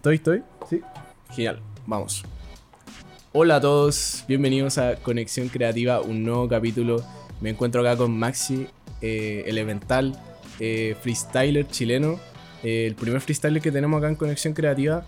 ¿Estoy, estoy? Sí. Genial, vamos. Hola a todos, bienvenidos a Conexión Creativa, un nuevo capítulo. Me encuentro acá con Maxi, eh, elemental, eh, freestyler chileno, eh, el primer freestyler que tenemos acá en Conexión Creativa.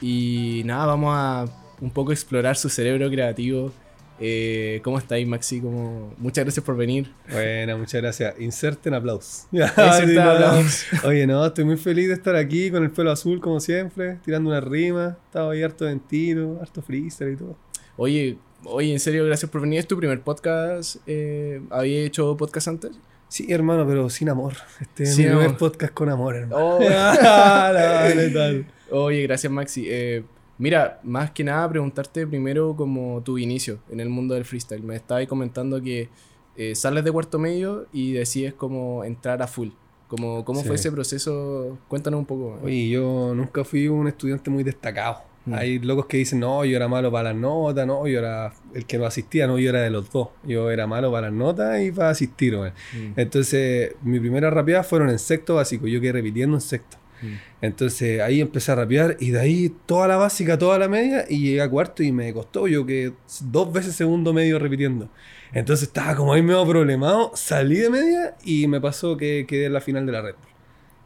Y nada, vamos a un poco explorar su cerebro creativo. Eh, ¿Cómo estáis, Maxi? Como... Muchas gracias por venir. Bueno, muchas gracias. Inserten aplausos. Inserten no, aplausos. no. Oye, no, estoy muy feliz de estar aquí con el pelo azul como siempre, tirando una rima. Estaba ahí harto de tiro, harto freestyle y todo. Oye, oye, en serio, gracias por venir. ¿Es tu primer podcast? Eh, ¿Había hecho podcast antes? Sí, hermano, pero sin amor. Este es mi primer podcast con amor, hermano. Oh. Ah, no, letal. Oye, gracias Maxi. Eh, mira, más que nada preguntarte primero como tu inicio en el mundo del freestyle. Me estabas comentando que eh, sales de cuarto medio y decides como entrar a full. Como, ¿Cómo fue ese proceso? Cuéntanos un poco. Oye, yo nunca fui un estudiante muy destacado. Mm. Hay locos que dicen, no, yo era malo para las notas, no, yo era el que no asistía, no, yo era de los dos. Yo era malo para las notas y para asistir. Mm, Entonces, mi primera rapeada fueron en sexto básico, yo quedé repitiendo en sexto. Mm. Entonces ahí empecé a rapear y de ahí toda la básica, toda la media y llegué a cuarto y me costó yo que dos veces segundo medio repitiendo. Entonces estaba como ahí medio problemado, salí de media y me pasó que quedé en la final de la Red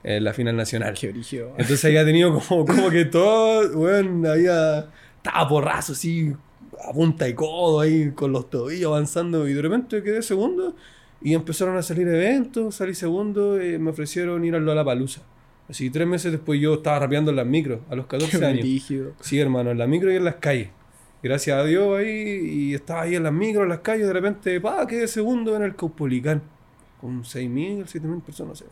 en la final nacional. Qué brígido. Entonces había tenido como, como que todo, weón, había, estaba porrazo así, a punta y codo ahí con los tobillos avanzando y de repente quedé segundo y empezaron a salir eventos, salí segundo y me ofrecieron ir a Lollapalooza. Así tres meses después yo estaba rapeando en las micros, a los 14 Qué años. Sí, hermano, en la micro y en las calles. Gracias a Dios ahí, y estaba ahí en las micros, en las calles, de repente, pa, quedé segundo en el Caupolicán. Con 6.000, 7.000 personas, no sé.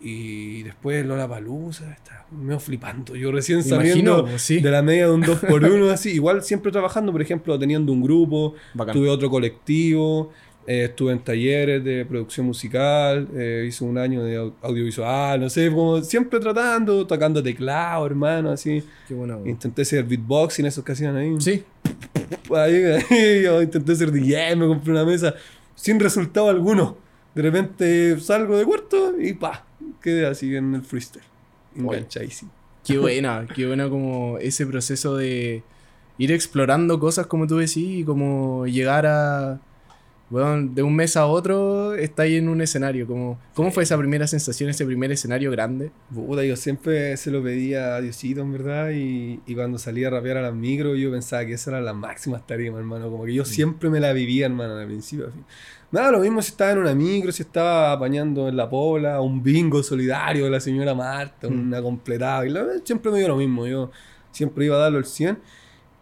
Y después Lola Palusa, estaba medio flipando. Yo recién saliendo imagino, sí. de la media de un 2x1, así. Igual siempre trabajando, por ejemplo, teniendo un grupo, Bacán. tuve otro colectivo, eh, estuve en talleres de producción musical, eh, hice un año de au- audiovisual, no sé, como siempre tratando, tocando teclado, hermano, así. Qué bueno. Intenté hacer beatboxing, esos que hacían ahí. Sí. Ahí, ahí, yo intenté ser DJ, me compré una mesa sin resultado alguno. De repente salgo de cuarto y pa, quedé así en el freestyle. Enganchadísimo. Qué buena, qué buena como ese proceso de ir explorando cosas como tú decís y como llegar a, bueno, de un mes a otro está ahí en un escenario. Como, ¿Cómo fue esa primera sensación, ese primer escenario grande? Puta, yo siempre se lo pedía a Diosito, en verdad, y, y cuando salía a rapear a las micro, yo pensaba que esa era la máxima tarimas, hermano. Como que yo siempre me la vivía, hermano, de principio. Nada, lo mismo si estaba en una micro, si estaba apañando en la pola, un bingo solidario de la señora Marta, Mm. una completada. y la- siempre me dio lo mismo, yo siempre iba a darlo el 100.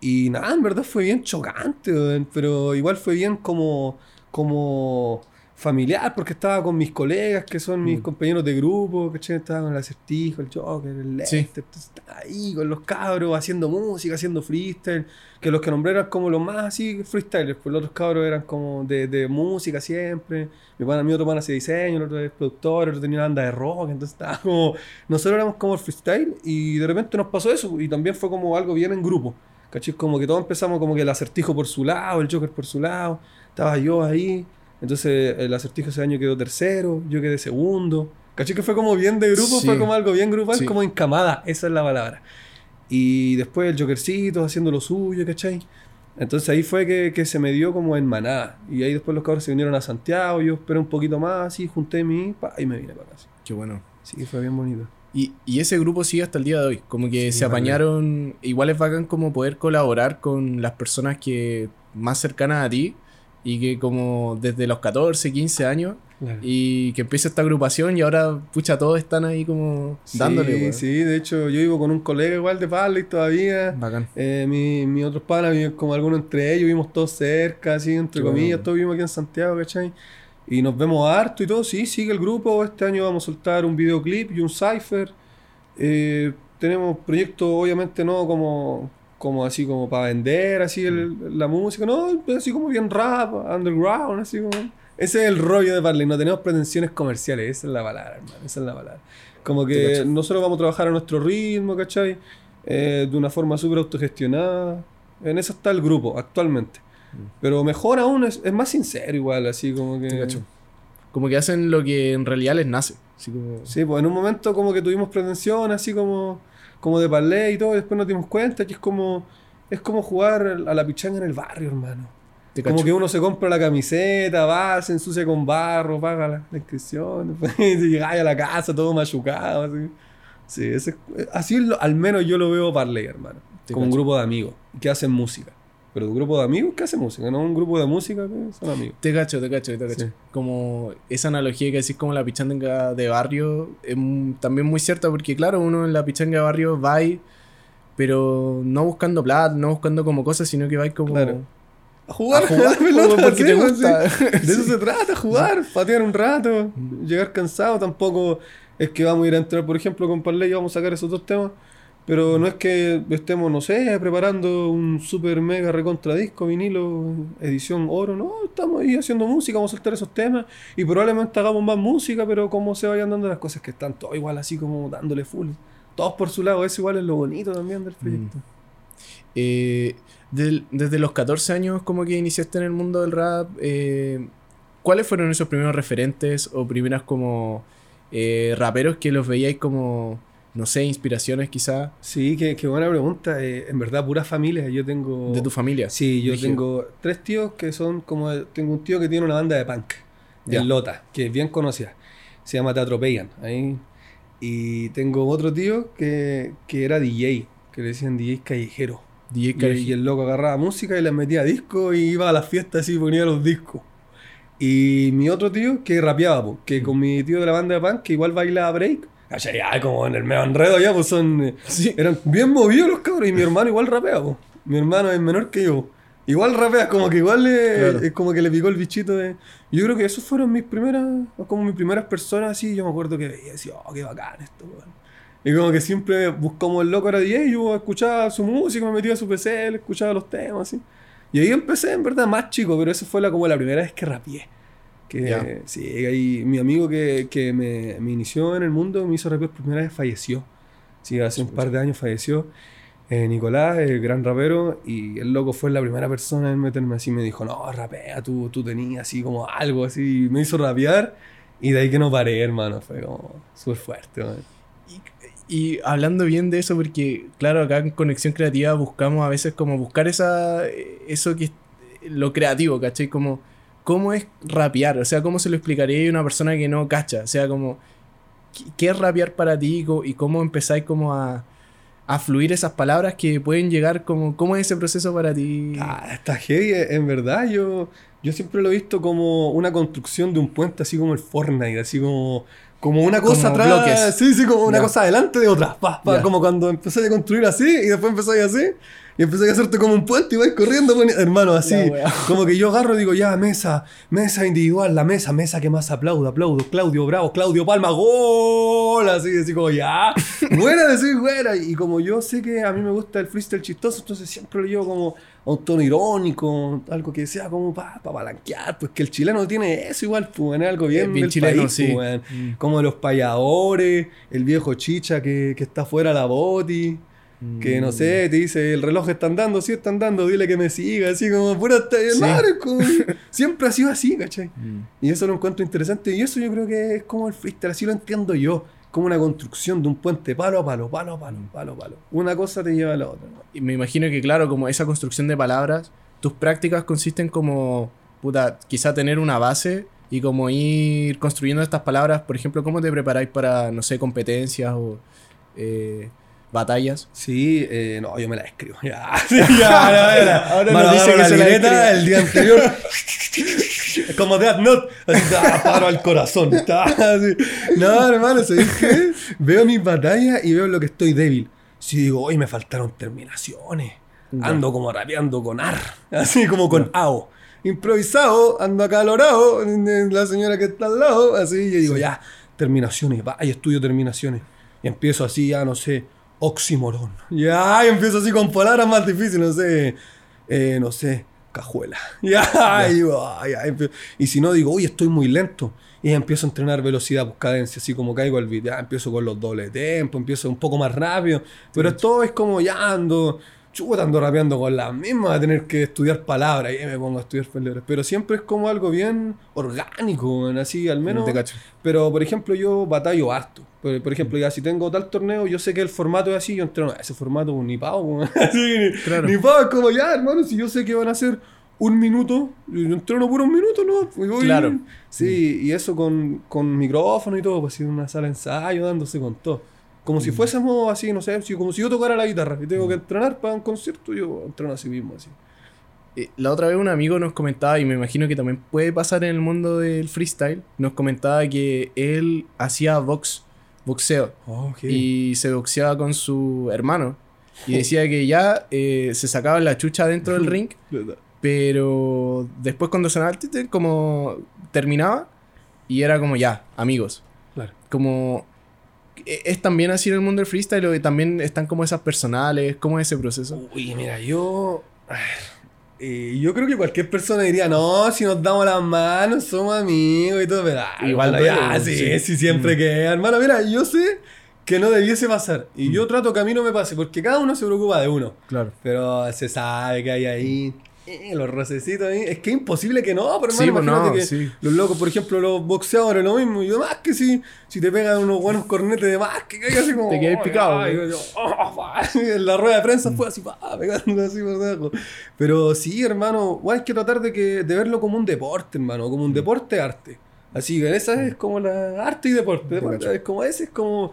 Y nada, en verdad fue bien chocante, pero igual fue bien como, como familiar, porque estaba con mis colegas, que son mis Mm. compañeros de grupo, ¿cachai? Estaba con el acertijo, el Joker, el Sí. Lester, entonces estaba ahí con los cabros haciendo música, haciendo freestyle, que los que nombré eran como los más así freestylers, pues los otros cabros eran como de, de música siempre, mi, pana, mi otro pana hacía diseño, el otro es productor, el otro tenía una banda de rock, entonces estaba como, nosotros éramos como el freestyle y de repente nos pasó eso y también fue como algo bien en grupo. ¿Cachai? Como que todos empezamos como que el acertijo por su lado, el Joker por su lado, estaba yo ahí. Entonces el acertijo ese año quedó tercero, yo quedé segundo. ¿Cachai? Que fue como bien de grupo, Sí. fue como algo bien grupal, Sí. como encamada, esa es la palabra. Y después el Jokercito haciendo lo suyo, ¿cachai? Entonces ahí fue que, que se me dio como en manada. Y ahí después los cabros se vinieron a Santiago, yo esperé un poquito más, así, junté mi pa, y me vine para casa. Qué bueno. Sí, fue bien bonito. Y, y ese grupo sigue hasta el día de hoy. Como que Sí, se apañaron. Igual es bacán como poder colaborar con las personas que más cercanas a ti. Y que como desde los 14, 15 años. Y que empieza esta agrupación y ahora, pucha, todos están ahí como dándole. Sí, weón. sí, de hecho yo vivo con un colega igual de Parley todavía. Bacán. Eh, mi, mi otros panas como algunos entre ellos, vivimos todos cerca, así, entre Qué comillas, bueno. todos vivimos aquí en Santiago, ¿cachai? Y nos vemos harto y todo, sí, sigue el grupo. Este año vamos a soltar un videoclip y un cipher. Eh, tenemos proyectos, obviamente, no como, como así como para vender, así el- la música, no, así como bien rap, underground, así como. Ese es el rollo de Parley, no tenemos pretensiones comerciales, esa es la palabra, hermano, esa es la palabra. Como que nosotros vamos a trabajar a nuestro ritmo, ¿cachai? Eh, de una forma súper autogestionada. En eso está el grupo actualmente. Pero mejor aún, es, es más sincero igual, así como que... Te. Como que hacen lo que en realidad les nace. Así como... Sí, pues en un momento como que tuvimos pretensión, así como como de parlé y todo, y después nos dimos cuenta que es como, es como jugar a la pichanga en el barrio, hermano. Como cacho. que uno se compra la camiseta, va, se ensucia con barro, paga la, la inscripción, después llegáis a la casa todo machucado, así. Sí, ese es- así lo- al menos yo lo veo Parley, hermano. Te como un cacho. grupo de amigos que hacen música. Pero un grupo de amigos que hacen música, no un grupo de música que son amigos. Te cacho, te cacho, te cacho. Sí. Como esa analogía que decís como la pichanga de barrio es también muy cierta porque claro, uno en la pichanga de barrio va ahí, pero no buscando plata, no buscando como cosas, sino que va ahí como Claro. A jugar, a jugar pelota, como porque sí, te pues, gusta. sí. De eso se trata, jugar, patear un rato, llegar cansado. Tampoco es que vamos a ir a entrar, por ejemplo, con Parley y vamos a sacar esos dos temas. Pero no es que estemos, no sé, preparando un super mega recontra disco, vinilo, edición oro. No, estamos ahí haciendo música, vamos a soltar esos temas. Y probablemente hagamos más música, pero como se vayan dando las cosas que están todos igual así como dándole full. Todos por su lado, eso igual es lo bonito también del proyecto. Eh, del- desde los 14 años como que iniciaste en el mundo del rap, eh, ¿cuáles fueron esos primeros referentes o primeras como eh, raperos que los veíais como, no sé, inspiraciones quizá Sí, qué, qué buena pregunta. Eh, en verdad, pura familia. Yo tengo. de tu familia? Sí, yo tengo tres tíos que son como. Tengo un tío que tiene una banda de punk Ya. en Lota, que es bien conocida. Se llama Te Atropellan. Ahí. Y tengo otro tío que, que era DJ, que le decían DJ callejero. DJ Y, Khaled. y el loco agarraba música y le metía disco y iba a las fiestas y ponía los discos. Y mi otro tío que rapeaba, po, que con mi tío de la banda de punk, que igual bailaba break. Cachai, Ya, como en el medio enredo ya, pues son. eh, Sí. Eran bien movidos los cabros y mi hermano igual rapea, po. Mi hermano es menor que yo. Igual rapea, como que igual le, Claro. es como que le picó el bichito de. Yo creo que esos fueron mis primeras, como mis primeras personas así. Yo me acuerdo que veía y decía, oh, qué bacán esto, weón. Y como que siempre, pues, como el loco era DJ, yo escuchaba su música, me metía a su PC, le escuchaba los temas, así. Y ahí empecé, en verdad, más chico, pero esa fue la, como la primera vez que rapeé. Que, Ya. sí, ahí mi amigo que, que me, me inició en el mundo, me hizo rapear por primera vez, falleció. Sí, hace un par de años falleció. Eh, Nicolás, el gran rapero, y el loco fue la primera persona en meterme así, me dijo, no, rapea, tú, tú tenías así como algo así, me hizo rapear, y de ahí que no paré, hermano, fue como súper fuerte, man. Y hablando bien de eso, porque claro, acá en Conexión Creativa buscamos a veces como buscar esa, eso que es lo creativo, ¿cachai? Como, ¿cómo es rapear? O sea, ¿cómo se lo explicaría a una persona que no cacha? O sea, como, ¿qué- ¿qué es rapear para ti y cómo empezáis como a, a fluir esas palabras que pueden llegar como, ¿cómo es ese proceso para ti? Ah, está heavy, eh, en verdad. Yo, yo siempre lo he visto como una construcción de un puente, así como el Fortnite, así como, como una cosa Como atrás. bloques. Sí, sí, como una cosa adelante de otra. Pa, pa. Como cuando empecé a construir así y después empecé así. Y empecé a hacerte como un puente y vais corriendo, hermano, así. Como que yo agarro y digo, ya, mesa, mesa individual, la mesa, mesa que más aplaudo, aplaudo. Claudio Bravo, Claudio Palma, gol. Así, así como, ya. Buena, decir buena. Y como yo sé que a mí me gusta el freestyle chistoso, entonces siempre lo llevo como a un tono irónico, algo que sea como para pa balanquear. Pues que el chileno tiene eso igual, pues, es algo bien, bien del chileno, país, sí. pues. Mm. Como los payadores, el viejo chicha que, que está fuera la boti. Que no sé, te dice, el reloj está andando, sí está andando, dile que me siga, así como pura Sí. como- siempre ha sido así, ¿cachai? Mm. Y eso lo encuentro interesante, y eso yo creo que es como el freestyle, así lo entiendo yo, como una construcción de un puente palo a palo, palo a palo, palo a palo. Una cosa te lleva a la otra. Y me imagino que, claro, como esa construcción de palabras, tus prácticas consisten como, puta, quizá tener una base y como ir construyendo estas palabras. Por ejemplo, ¿cómo te preparáis para, no sé, competencias o eh, batallas? Sí, eh, no, yo me la escribo. Ya, sí, ya, ya, ya. Ahora nos dice que la se libreta el día anterior. como Death Note. Así, ta, paro al corazón. así. No, hermano, ¿sabes qué? Veo mis batallas y veo lo que estoy débil. Si digo, hoy me faltaron terminaciones. Ando como rapeando con ar. Así como con AO. Improvisado, ando acalorado. La señora que está al lado. Así, y yo digo, ya, terminaciones. Va, y estudio terminaciones. Y empiezo así, ya no sé, oxímoron. Ya, y empiezo así con palabras más difíciles, no sé, eh, no sé, cajuela. Ya, y, digo, "Ay, ay", empiezo- y si no, digo, uy, estoy muy lento. Y empiezo a entrenar velocidad, pues cadencia, así como caigo al beat. Ya empiezo con los dobles tempo, empiezo un poco más rápido. Pero todo es como ya ando, chuta, ando rapeando con las mismas, a tener que estudiar palabras. Y me pongo a estudiar palabras. Pero siempre es como algo bien orgánico, así al menos. Pero, por ejemplo, yo batallo harto. Por, por ejemplo, ya si tengo tal torneo, yo sé que el formato es así, yo entreno ese formato ni así, ni, Claro. ni pago, es como ya, hermano, si yo sé que van a ser un minuto, yo entreno por un minuto, ¿no? Pues voy- Claro. Sí, y eso con, con micrófono y todo, pues en una sala de ensayo, dándose con todo. Como si fuésemos así, no sé, si- como si yo tocara la guitarra y tengo que entrenar para un concierto, yo entreno así mismo, así. Eh, La otra vez un amigo nos comentaba, y me imagino que también puede pasar en el mundo del freestyle, nos comentaba que él hacía box, boxeo, y se boxeaba con su hermano. Y decía que ya eh, se sacaba la chucha dentro del ring, pero después cuando sonaba el como terminaba, y era como ya, amigos. Claro. Como... ¿e- ¿Es también así en el mundo del freestyle o también están como esas personales? ¿Cómo es ese proceso? Uy, mira, yo. Eh, yo creo que cualquier persona diría, no, si nos damos las manos, somos amigos y todo, pero ah, Igual ya, sí, sí. sí, siempre Mm. que. Hermano, mira, yo sé que no debiese pasar. Y Mm. yo trato que a mí no me pase, porque cada uno se preocupa de uno. Claro. Pero se sabe que hay ahí. Eh, los rocecitos ahí. Es que es imposible que no, pero Sí, pues no, imagínate que sí. los locos, por ejemplo, los boxeadores, lo mismo. Y además que si, si te pegan unos buenos cornetes de más, que caigas así como. Te quedas "Ay, picado, ay", ¿no? yo, "Oh, pa", en la rueda de prensa fue así, pa, pegando así por debajo. Pero sí, hermano, hay que tratar de, que, de verlo como un deporte, hermano, como un deporte arte. Así que esa es como la arte y deporte. es como ese, es como.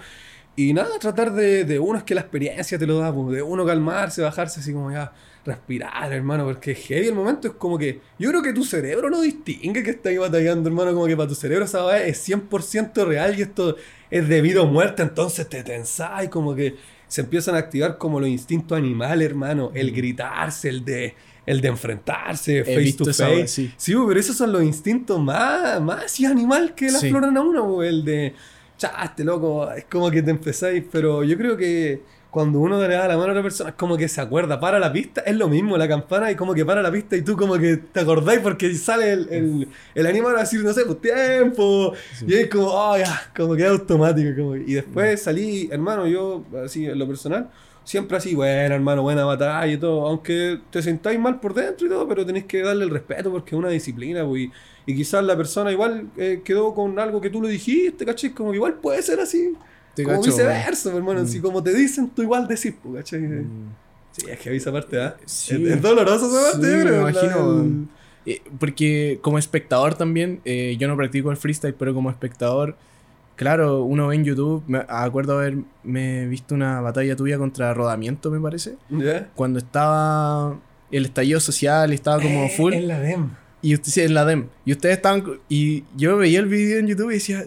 Y nada, tratar de, de uno es que la experiencia te lo da, pues, de uno calmarse, bajarse así como ya, respirar, hermano, porque es heavy el momento, es como que yo creo que tu cerebro no distingue que estás ahí batallando, hermano, como que para tu cerebro esa weá es 100% real y esto es debido a muerte, entonces te tensás y como que se empiezan a activar como los instintos animales, hermano, el gritarse, el de, el de enfrentarse, He face to face. sí. Sí, pero esos son los instintos más, más así animal que le Sí. afloran a uno, el de, chaste, loco, es como que te empezáis, pero yo creo que cuando uno le da la mano a otra persona, es como que se acuerda, para la pista, es lo mismo, la campana, y como que para la pista y tú como que te acordáis porque sale el, el, el animal a decir, no sé, pues tiempo, Sí. y es como, oh, ya, como que es automático, como que- y después salí, hermano, yo, así, en lo personal, siempre así, bueno, hermano, buena batalla y todo, aunque te sentáis mal por dentro y todo, pero tenéis que darle el respeto porque es una disciplina, pues, y, y quizás la persona igual eh, quedó con algo que tú le dijiste, ¿cachai? Como que igual puede ser así, Te como cacho, viceversa, hermano, Mm. si como te dicen, tú igual decís, pues, ¿cachai? Mm. Sí, es que esa parte, ¿ah? Sí. Es, es doloroso esa parte, Sí, creo, me imagino. Eh, porque como espectador también, eh, yo no practico el freestyle, pero como espectador, claro, uno ve en YouTube, me acuerdo haberme visto una batalla tuya contra Rodamiento, me parece, ¿Ya? cuando estaba el estallido social, estaba como Eh, full, En la DEM. y usted, sí, en la DEM, y ustedes estaban, y yo veía el video en YouTube y decía,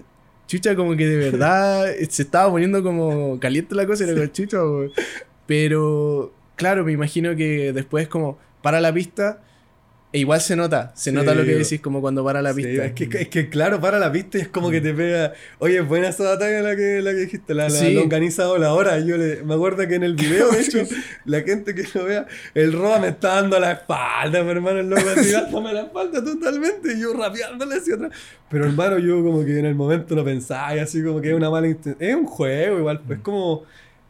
chucha, como que de verdad se estaba poniendo como caliente la cosa, y era como, chucha, weón". pero claro, me imagino que después como para la pista, e igual se nota, se Sí, nota lo que decís como cuando para la Sí, pista. es, que, es que claro, para la pista y es como que te pega. Oye, es buena esa batalla la que, la que dijiste, la, la Sí. longaniza o la hora. Yo le, me acuerdo que en el video, de hecho, la gente que lo vea, el Roa me está dando la espalda, mi hermano, el loco así dándome la espalda totalmente y yo rapeándole hacia atrás. Pero hermano, yo como que en el momento lo pensaba y así como que es una mala intención. Es un juego igual, pues es como.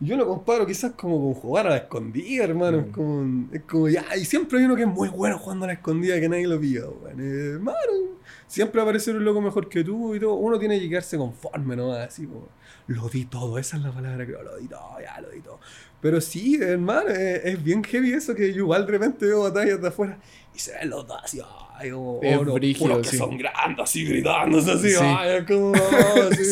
Yo lo comparo quizás como con jugar a la escondida, hermano. Es, como, un- es como ya. Y siempre hay uno que es muy bueno jugando a la escondida que nadie lo pilla, weón. Eh, Hermano, siempre va a aparecer un loco mejor que tú y todo. Uno tiene que quedarse conforme, ¿no? Así como, lo di todo, esa es la palabra creo, lo di todo, ya lo di todo. Pero sí, hermano, es, es bien heavy eso que yo igual de repente veo batallas de afuera y se ven los dos así, ay, como, Es uno- brígido, unos que sí. son grandes, así gritándose así, Sí. ay, es como, oh, sí,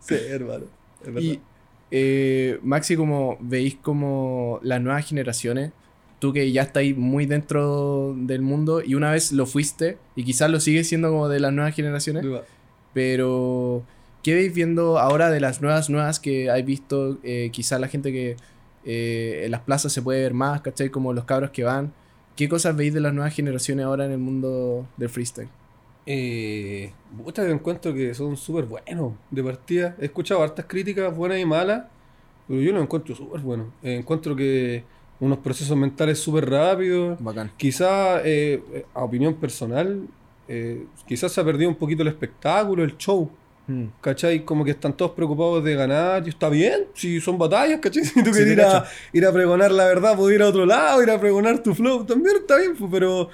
sí, hermano. Es verdad. Y eh, Maxi, como veis como las nuevas generaciones, tú que ya estás muy dentro del mundo y una vez lo fuiste y quizás lo sigues siendo como de las nuevas generaciones, pero ¿qué veis viendo ahora de las nuevas nuevas que hay visto? Eh, quizás la gente que eh, en las plazas se puede ver más, ¿cachai? Como los cabros que van. ¿Qué cosas veis de las nuevas generaciones ahora en el mundo del freestyle? Eh, yo encuentro que son súper buenos de partida. He escuchado hartas críticas buenas y malas, pero yo los encuentro súper buenos. Eh, encuentro que unos procesos mentales súper rápidos. Bacán. Quizá, eh, a opinión personal, eh, quizás se ha perdido un poquito el espectáculo, el show. Mm. ¿Cachai? Como que están todos preocupados de ganar y está bien, si son batallas, ¿cachai? Si tú Sí, quieres ir a, ir a pregonar la verdad, puedes ir a otro lado, ir a pregonar tu flow, también está bien, pero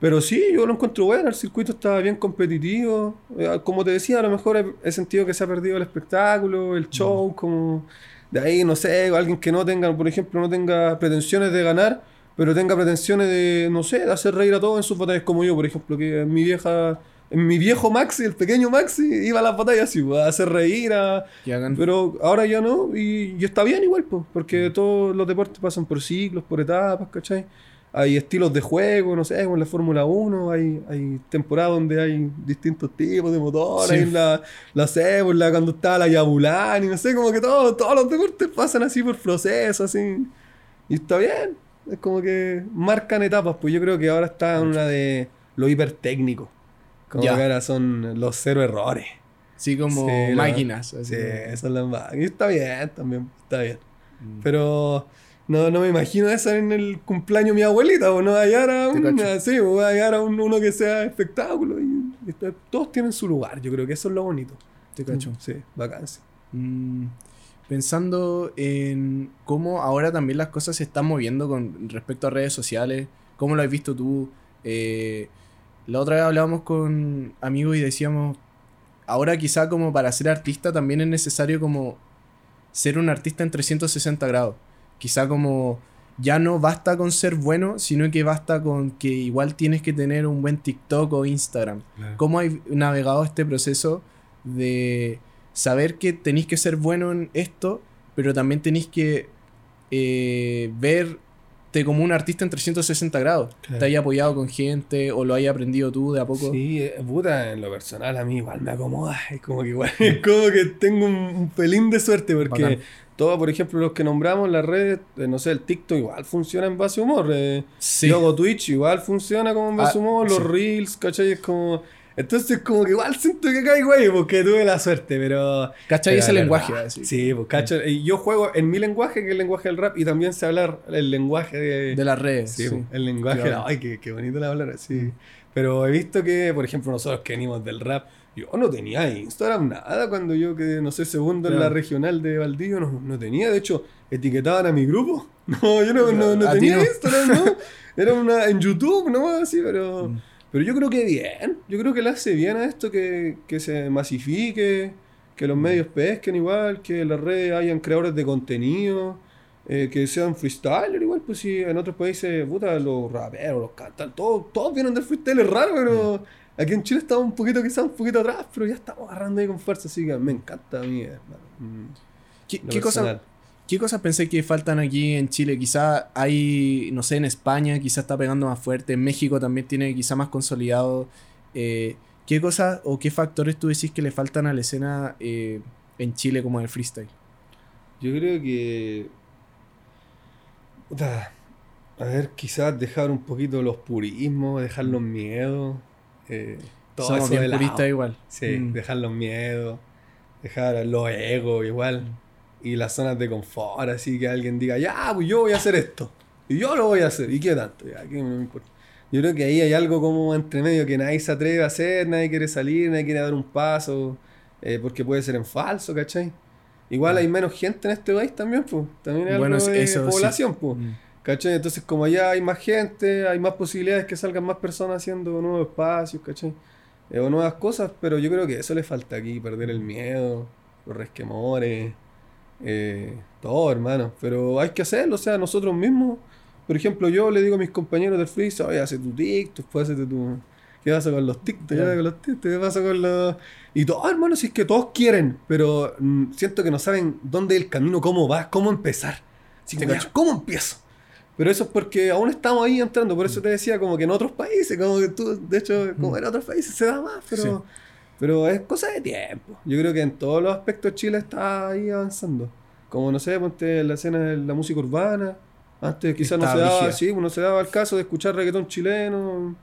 Pero sí, yo lo encuentro bueno, el circuito estaba bien competitivo. Eh, Como te decía, a lo mejor he, sentido que se ha perdido el espectáculo, el show, como de ahí, no sé, alguien que no tenga, por ejemplo, no tenga pretensiones de ganar, pero tenga pretensiones de, no sé, de hacer reír a todos en sus batallas como yo, por ejemplo, que en mi vieja, mi viejo Maxi, el pequeño Maxi, iba a las batallas así, a hacer reír, a... Pero ahora ya no, y, y está bien igual, pues, porque todos los deportes pasan por ciclos, por etapas, ¿cachai? Hay estilos de juego, no sé, como en la Fórmula 1, hay, hay temporadas donde hay distintos tipos de motores, Sí. hay la, la cébola, cuando está la Yabulani, no sé, como que todo, todos los deportes pasan así por procesos, así. Y está bien, es como que marcan etapas, pues yo creo que ahora está en una de lo hipertécnico. Como Ya. que ahora son los cero errores. Sí, como Sí, la- máquinas. así. Sí, eso es la máquina. Y está bien también, está bien. Mm. Pero no, no me imagino eso en el cumpleaños de mi abuelita, o no va a llegar o va a llegar a un- uno que sea espectáculo. Y, todos tienen su lugar, yo creo que eso es lo bonito. Te cacho. Sí, vacancia. Mm, Pensando en cómo ahora también las cosas se están moviendo con respecto a redes sociales, cómo lo has visto tú. Eh, la otra vez hablábamos con amigos y decíamos, ahora quizá como para ser artista también es necesario como ser un artista en 360 grados. Quizá como ya no basta con ser bueno, sino que basta con que igual tienes que tener un buen TikTok o Instagram. ¿Cómo has navegado este proceso de saber que tenéis que ser bueno en esto, pero también tenéis que eh, verte como un artista en 360 grados? Claro. ¿Te hayas apoyado con gente o lo hayas aprendido tú de a poco? Sí, eh, puta, en lo personal a mí igual me acomoda. Es como que igual, es como que tengo un, un pelín de suerte porque Bacán. Todos, por ejemplo, los que nombramos las redes, eh, no sé, el TikTok igual funciona en base a humor. eh, Sí. Hago Twitch, igual funciona como en base Ah, humor, los sí. Reels, ¿cachai? Es como... Entonces como que igual siento que caigo ahí porque tuve la suerte, pero... ¿Cachai ese lenguaje? Sí, pues cacho. Y yo juego en mi lenguaje, que es el lenguaje del rap, y también sé hablar el lenguaje de... De las redes. Sí, sí. pues, el lenguaje, Claro. ay, qué, qué bonito la hablar así. Pero he visto que, por ejemplo, nosotros que venimos del rap, yo no tenía Instagram, nada, cuando yo quedé, no sé, segundo en la regional de Valdivia, no, no tenía, de hecho, etiquetaban a mi grupo. No, yo no, no, no tenía. Instagram, ¿no? Era una en YouTube, ¿no? Así, pero... Mm. Pero yo creo que bien, yo creo que le hace bien a esto que, que se masifique, que los medios pesquen igual, que en las redes hayan creadores de contenido, eh, que sean freestyler igual, pues si en otros países, puta, los raperos, los cantantes, todos, todos vienen del freestyle, es raro, pero aquí en Chile estamos un poquito, quizás un poquito atrás, pero ya estamos agarrando ahí con fuerza, así que me encanta a mí, hermano. Mm, ¿Qué, qué cosa- personal. ¿Qué cosas pensé que faltan aquí en Chile? Quizá hay, no sé, en España quizá está pegando más fuerte, en México también tiene quizá más consolidado. Eh, ¿Qué cosas o qué factores tú decís que le faltan a la escena eh, en Chile como el freestyle? Yo creo que. A ver, quizás dejar un poquito los purismos, dejar los miedos. Eh, todo Somos eso bien puristas igual. Sí, Mm. dejar los miedos, dejar los egos igual. Y las zonas de confort, así que alguien diga, ya, pues yo voy a hacer esto. Y yo lo voy a hacer. ¿Y qué tanto? Ya, ¿qué me importa? Yo creo que ahí hay algo como entre medio que nadie se atreve a hacer, nadie quiere salir, nadie quiere dar un paso, eh, porque puede ser en falso, ¿cachai? Igual hay menos gente en este país también, pues. También hay Bueno, algo de eso sí. población, pues. Mm. ¿Cachai? Entonces, como allá hay más gente, hay más posibilidades que salgan más personas haciendo nuevos espacios, ¿cachai? Eh, o nuevas cosas, pero yo creo que eso le falta aquí, perder el miedo, los resquemores, eh, todo, hermano. Pero hay que hacerlo, o sea, nosotros mismos, por ejemplo, yo le digo a mis compañeros del freeze, oye, hace tu TikTok, pues hace tu... ¿Qué pasa con los TikTok? Claro. Ya, con los TikTok? ¿Qué pasa con los...? Y todo, hermano, si es que todos quieren, pero mm, siento que no saben dónde es el camino, cómo va, cómo empezar. Así Te como, ya, cacho. ¿cómo empiezo? Pero eso es porque aún estamos ahí entrando, por eso te decía como que en otros países, como que tú, de hecho, como en otros países se da más, pero, Sí. pero es cosa de tiempo. Yo creo que en todos los aspectos Chile está ahí avanzando. Como no sé, ponte la escena de la música urbana. Antes quizás no se daba, sí, pues, no se daba el caso de escuchar reggaetón chileno.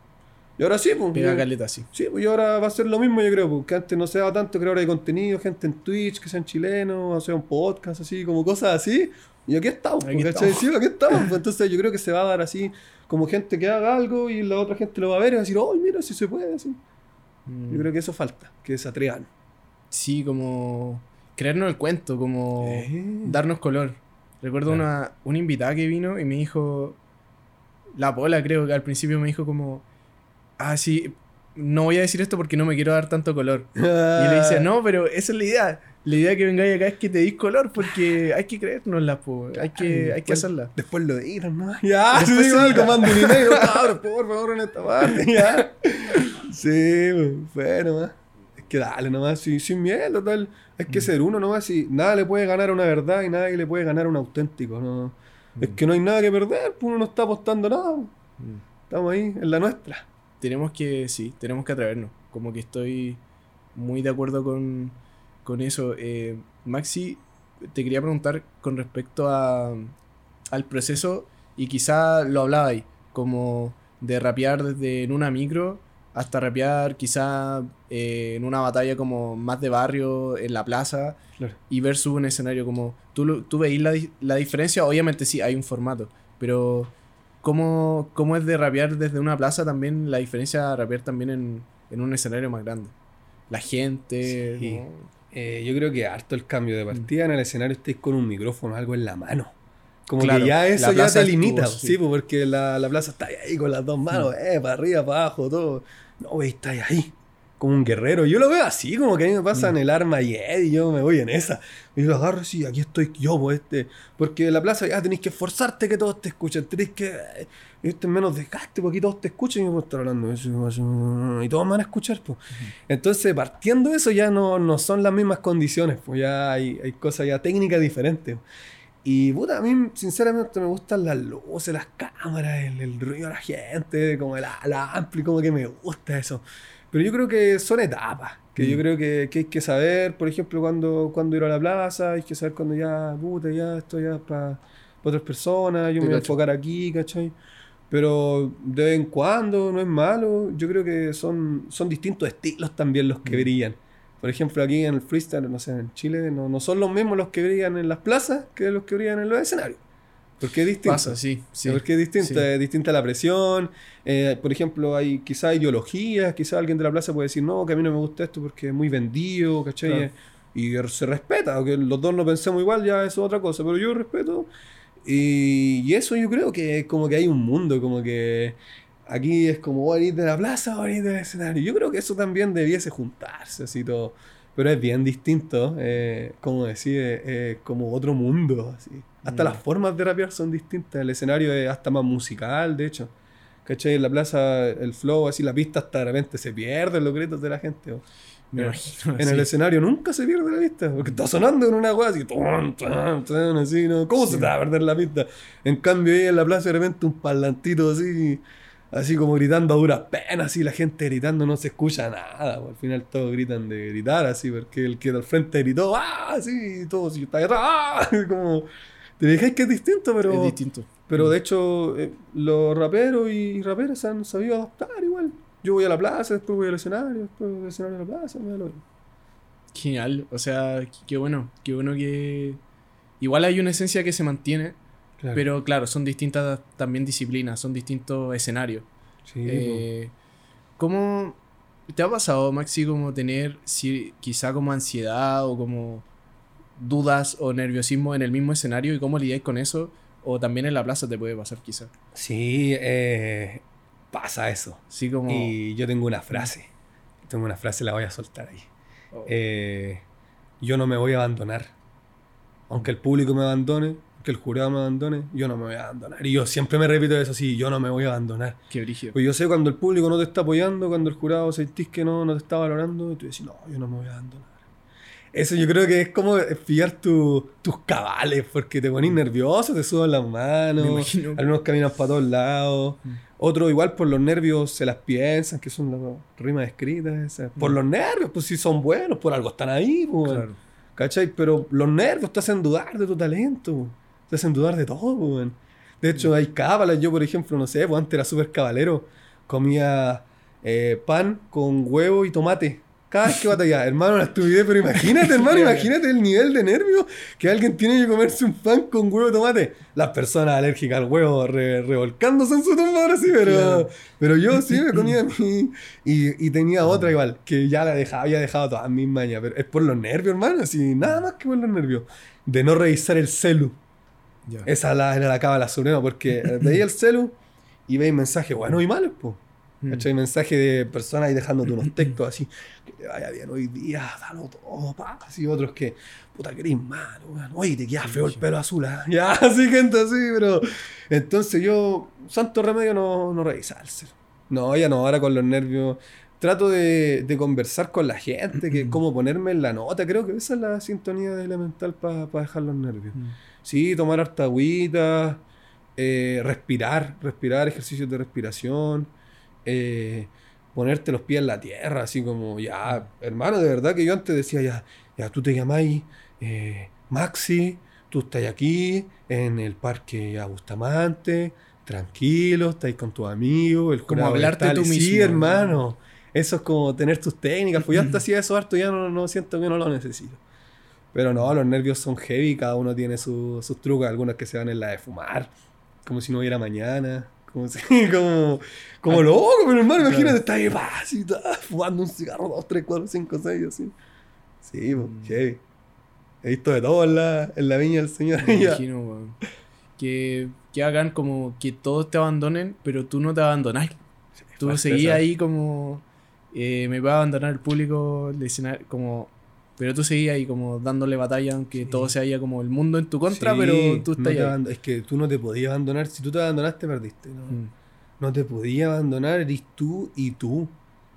Y ahora sí, pues. Pega caleta, sí. Sí, pues y ahora va a ser lo mismo, yo creo, porque antes no se daba tanto creadores de contenido, gente en Twitch que sean chilenos, o sea, un podcast así, como cosas así. Y aquí estamos, Aquí pues, estamos. Sí, aquí estamos. pues, entonces yo creo que se va a dar así, como gente que haga algo y la otra gente lo va a ver y va a decir, oh, mira, si se puede, así. Mm. Yo creo que eso falta, que se atrevan. Sí, como creernos el cuento, como Eh. darnos color. Recuerdo Claro. una, una invitada que vino y me dijo, la Pola creo que al principio me dijo como, ah, sí, no voy a decir esto porque no me quiero dar tanto color. Y le dice, no, pero esa es la idea. La idea que vengáis acá es que te dis color porque hay que creérnosla, po. Hay que, hay que hacerla. Después lo dirán, ¿no? Ya, sí, sí, sí, comando un email, cabrón, por favor, en esta parte, ya. Sí, bueno, más. Es que dale nomás, sin, sin miedo, total. Hay que ser uno nomás y nada le puede ganar a una verdad y nadie le puede ganar a un auténtico, ¿no? Es que no hay nada que perder, pues uno no está apostando nada. Estamos ahí, en la nuestra. Tenemos que, sí, tenemos que atrevernos. Como que estoy muy de acuerdo con, con eso. Eh, Maxi, te quería preguntar con respecto a, al proceso, y quizá lo hablaba ahí, como de rapear desde en una micro hasta rapear quizá eh, en una batalla como más de barrio, en la plaza, Claro. y versus un escenario como... ¿Tú, tú veis la, la diferencia? Obviamente sí, hay un formato, pero ¿cómo, ¿cómo es de rapear desde una plaza también la diferencia de rapear también en, en un escenario más grande? La gente... Sí. ¿no? Eh, yo creo que harto el cambio de partida en el escenario estáis con un micrófono, algo en la mano. Como Claro, que ya eso ya te limita, sí, sí. porque la, la plaza está ahí con las dos manos, eh, para arriba, para abajo, todo. No, güey, está ahí, como un guerrero. Yo lo veo así, como que a mí me pasa en el arma y y yo me voy en esa. Y lo agarro así, aquí estoy yo, pues este. Porque en la plaza ya tenéis que esforzarte que todos te escuchen, tenéis que. eh, Este menos desgaste, porque aquí todos te escuchan y yo puedo estar hablando y todos me van a escuchar, pues. Entonces, partiendo de eso, ya no, no son las mismas condiciones, pues ya hay, hay cosas ya técnicas diferentes. Y puta, a mí sinceramente me gustan las luces, las cámaras, el, el ruido de la gente, como la, la ampli, como que me gusta eso. Pero yo creo que son etapas, que yo Mm. creo que, que hay que saber, por ejemplo, cuando, cuando ir a la plaza, hay que saber cuando ya, puta, ya esto ya es para otras personas, yo me voy a enfocar aquí, ¿cachai? Pero de vez en cuando, no es malo. Yo creo que son, son distintos estilos también los que Mm. brillan. Por ejemplo, aquí en el freestyle, no sé, en Chile, no, no son los mismos los que brillan en las plazas que los que brillan en los escenarios. Porque es distinto. Pasa, sí, sí. Porque es distinta, sí. es distinta la presión. eh, por ejemplo, hay quizá ideologías, quizá alguien de la plaza puede decir, no, que a mí no me gusta esto porque es muy vendido, ¿cachai? Claro. Y se respeta, que los dos no pensemos igual, ya eso es otra cosa, pero yo respeto. Y, y eso yo creo que como que hay un mundo, como que aquí es como ir de la plaza, ir del escenario. Yo creo que eso también debiese juntarse, así todo. Pero es bien distinto, eh, como decir, eh, como otro mundo, así. Hasta Mm. las formas de rapear son distintas. El escenario es hasta más musical, de hecho. ¿Cachai? En la plaza, el flow, así, la pista hasta de repente se pierde en los gritos de la gente. Me Eh, imagino. En sí. el escenario nunca se pierde la pista, porque está sonando en una weá así, tun, tun, tun, así, ¿no? ¿Cómo se te va a perder la pista? En cambio, ahí en la plaza de repente un parlantito así, así como gritando a duras penas, así, la gente gritando, no se escucha nada, pues, al final todos gritan de gritar, así, porque el que al frente gritó, ¡ah! Así, y todos, y está atrás, ¡ah! Como, te que es distinto, pero, Es distinto. pero de hecho, eh, los raperos y raperas se han sabido adaptar igual. Yo voy a la plaza, después voy al escenario, después voy al escenario a la plaza, me da lo. Genial. O sea, qué bueno. Qué bueno que. Igual hay una esencia que se mantiene, Claro. pero claro, son distintas también disciplinas, son distintos escenarios. Sí, Eh, ¿Cómo te ha pasado, Maxi, como tener si, quizá como ansiedad o como dudas o nerviosismo en el mismo escenario y cómo lidiáis con eso? O también en la plaza te puede pasar, quizá. Sí, eh, pasa eso. Sí, como. Y yo tengo una frase. Tengo una frase, la voy a soltar ahí. oh, Eh, yo no me voy a abandonar. Aunque el público me abandone, aunque el jurado me abandone, yo no me voy a abandonar. Y yo siempre me repito eso, sí, yo no me voy a abandonar. qué brígido. Pues yo sé cuando el público no te está apoyando, cuando el jurado sentís que no, no te está valorando, y tú decís, no, yo no me voy a abandonar. Eso yo creo que es como pillar tu- tus cabales, porque te ponís nervioso, te sudan las manos, algunos caminan para todos lados, Mm. otros igual por los nervios se las piensan, que son las rimas escritas esas. Por Mm. los nervios, pues si son buenos, por algo están ahí, pues, Claro. ¿cachai? Pero los nervios te hacen dudar de tu talento, te hacen dudar de todo, weón. De hecho, hay cábalas. Yo, por ejemplo, no sé, pues antes era súper cabalero. Comía eh, pan con huevo y tomate. Cada vez que batallaba, hermano, una estupidez, pero imagínate, hermano, imagínate el nivel de nervio que alguien tiene que comerse un pan con huevo y tomate. Las personas alérgicas al huevo re- revolcándose en su tumba ahora sí, pero, Claro. pero yo sí me comía mi. Y, y tenía otra igual, que ya la dejaba, había dejado todas mis mañas, pero es por los nervios, hermano, así, nada más que por los nervios. De no revisar el celu. Ya. Esa la, era la cábala suprema, porque eh, veía el celu y veía mensajes buenos y malos, pues. ¿Cachai? Mensaje de personas ahí dejándote unos textos así, que te vaya bien hoy día, dalo todo, pa. Así otros que, puta, querés malo, weón. Oye, te queda feo el pelo azul, ¿ah? Ya, así, gente, así, pero. Entonces yo, santo remedio no, no revisárselo. No, ya no, ahora con los nervios. Trato de, de conversar con la gente, que cómo ponerme en la nota. Creo que esa es la sintonía elemental para dejar los nervios. Mm. Sí, tomar harta agüita, eh, respirar, respirar, ejercicios de respiración, eh, ponerte los pies en la tierra, así como, ya, hermano, de verdad que yo antes decía, ya, ya tú te llamáis eh, Maxi, tú estás aquí en el parque Bustamante, tranquilo, estáis con tus amigos, el Como hablarte tal, tú y Sí, mismo, hermano. Eso es como tener tus técnicas, pues yo hasta hacía eso harto, ya no, no siento que no lo necesito. Pero no, los nervios son heavy, cada uno tiene su- sus trucos, algunos que se van en la de fumar, como si no hubiera mañana, como si, como, como loco, pero hermano, claro. imagínate, estás ahí, pa, así, fumando un cigarro, dos, tres, cuatro, cinco, seis, así. Sí, pues, Mm. heavy. He visto de todo en la, en la viña del Señor. Me imagino, weón. Que, que hagan como que todos te abandonen, pero tú no te abandonás. Tú esa. ahí como. eh, me va a abandonar el público, el escenario, como. Pero tú seguías ahí como dándole batalla, aunque Sí. todo se haya como el mundo en tu contra, Sí, pero tú no estás ahí. aband- Es que tú no te podías abandonar. Si tú te abandonaste, perdiste. ¿no? Mm. No te podía abandonar, eres tú y tú.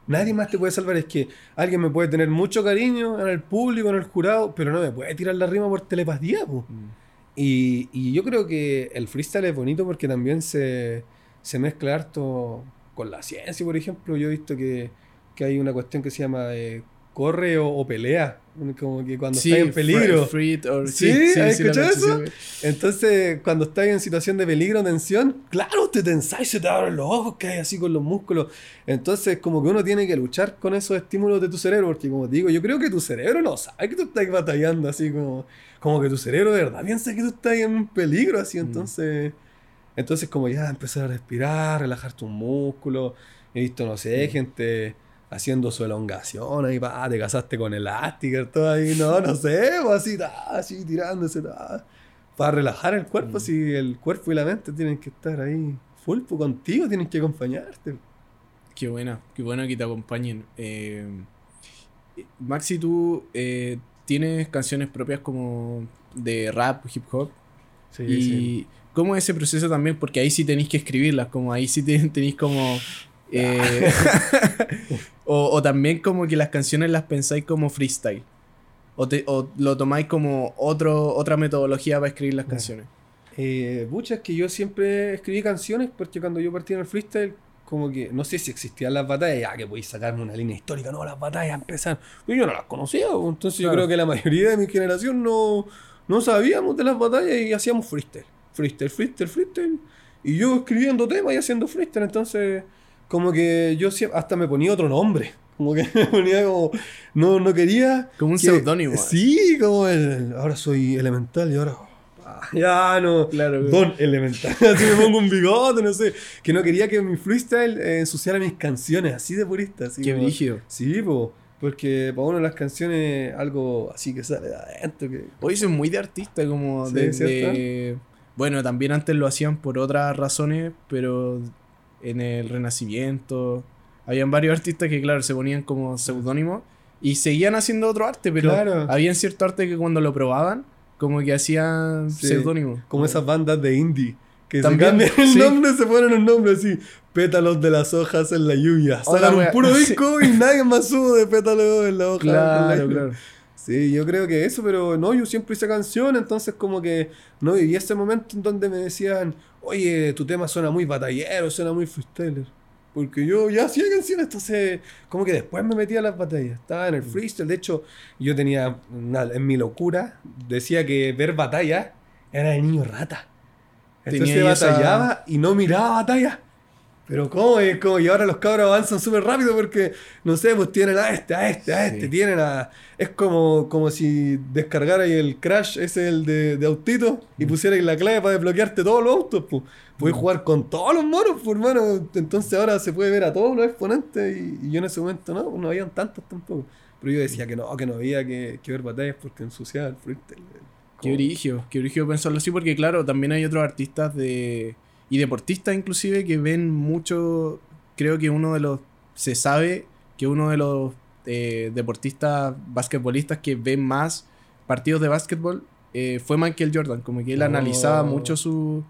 Nadie más te puede salvar. Es que alguien me puede tener mucho cariño en el público, en el jurado, pero no me puede tirar la rima por telepatía. po. Mm. Y, y yo creo que el freestyle es bonito porque también se, se mezcla harto con la ciencia, por ejemplo. Yo he visto que, que hay una cuestión que se llama eh, corre o, o pelea. Como que cuando Sí, estás en peligro. or- ¿Sí? sí, ¿Has sí, escuchado eso? Entonces, cuando estás en situación de peligro, tensión, claro, te tensáis, se te abren los ojos, caes así con los músculos. Entonces, como que uno tiene que luchar con esos estímulos de tu cerebro, porque como te digo, yo creo que tu cerebro no sabe que tú estás batallando, así como, como que tu cerebro de verdad piensa que tú estás en peligro, así. Mm. Entonces, entonces como ya empezar a respirar, relajar tus músculos. He visto, no sé, Mm. gente haciendo su elongación ahí, pa, te casaste con Elastic, todo ahí, no, no sé, pues así, ta, así tirándose, ta, para relajar el cuerpo, Mm. si el cuerpo y la mente tienen que estar ahí full pues, contigo, tienen que acompañarte. Qué buena, qué bueno que te acompañen. Eh, Maxi, tú eh, tienes canciones propias como de rap, hip hop. Sí, y sí. cómo es ese proceso también, porque ahí sí tenéis que escribirlas, como ahí sí te- tenéis como... eh, o, o también como que las canciones las pensáis como freestyle. O, te- o lo tomáis como otro, otra metodología para escribir las canciones. Eh, pucha, es que yo siempre escribí canciones porque cuando yo partí en el freestyle, como que no sé si existían las batallas, ya que podéis sacarme una línea histórica, no, las batallas empezaron. Pero yo no las conocía, entonces yo creo que la mayoría de mi generación no, no sabíamos de las batallas y hacíamos freestyle. Freestyle, freestyle, freestyle. Y yo escribiendo temas y haciendo freestyle, entonces como que yo hasta me ponía otro nombre. Como que me ponía como. No, no quería. Como un que- seudónimo. Sí, como el. Ahora soy elemental y ahora. ah, Ya no. Claro. Don elemental. Así me pongo un bigote, no sé. Que no quería que mi freestyle eh, ensuciara mis canciones, así de purista. Así Qué brígido. Sí, po, porque para uno las canciones algo así que sale de adentro. Que... Hoy son muy de artista, como Sí, de, de- Bueno, también antes lo hacían por otras razones, pero en el Renacimiento. Habían varios artistas que, claro, se ponían como seudónimos y seguían haciendo otro arte, pero Claro. habían cierto arte que cuando lo probaban, como que hacían Sí. seudónimos. Como esas bandas de indie. Que También, se cambian el sí. nombre, se ponen un nombre así. Pétalos de las hojas en la lluvia. Sacan un puro Sí. disco y nadie más sube de pétalos en la hoja. en la Claro, claro. Sí, yo creo que eso, pero no, yo siempre hice canción, entonces como que no viví ese momento en donde me decían, oye, tu tema suena muy batallero, suena muy freestyler. Porque yo ya hacía canciones, entonces como que después me metí a las batallas. Estaba en el freestyle, de hecho, yo tenía, una- en mi locura, decía que ver batalla era de niño rata. Entonces Tenía esa- batallaba y no miraba batalla. Pero ¿cómo? Es como, y ahora los cabros avanzan súper rápido porque, no sé, pues tienen a este, a este, a este, Sí. tienen a... Es como, como si descargarais el Crash, ese el de, de autito, y Mm. pusierais la clave para desbloquearte todos los autos, pues. Puedes Mm. jugar con todos los monos, pues, hermano. Entonces ahora se puede ver a todos los exponentes y, y yo en ese momento no, no habían tantos tampoco. Pero yo decía que no, que no había que, que ver batallas porque ensuciaba el freestyle. Qué brígido, qué brígido pensarlo así, porque claro, también hay otros artistas de y deportistas inclusive que ven mucho creo que uno de los. Se sabe que uno de los eh, deportistas basquetbolistas que ve más partidos de básquetbol eh, fue Michael Jordan. Como que él Oh. analizaba mucho su.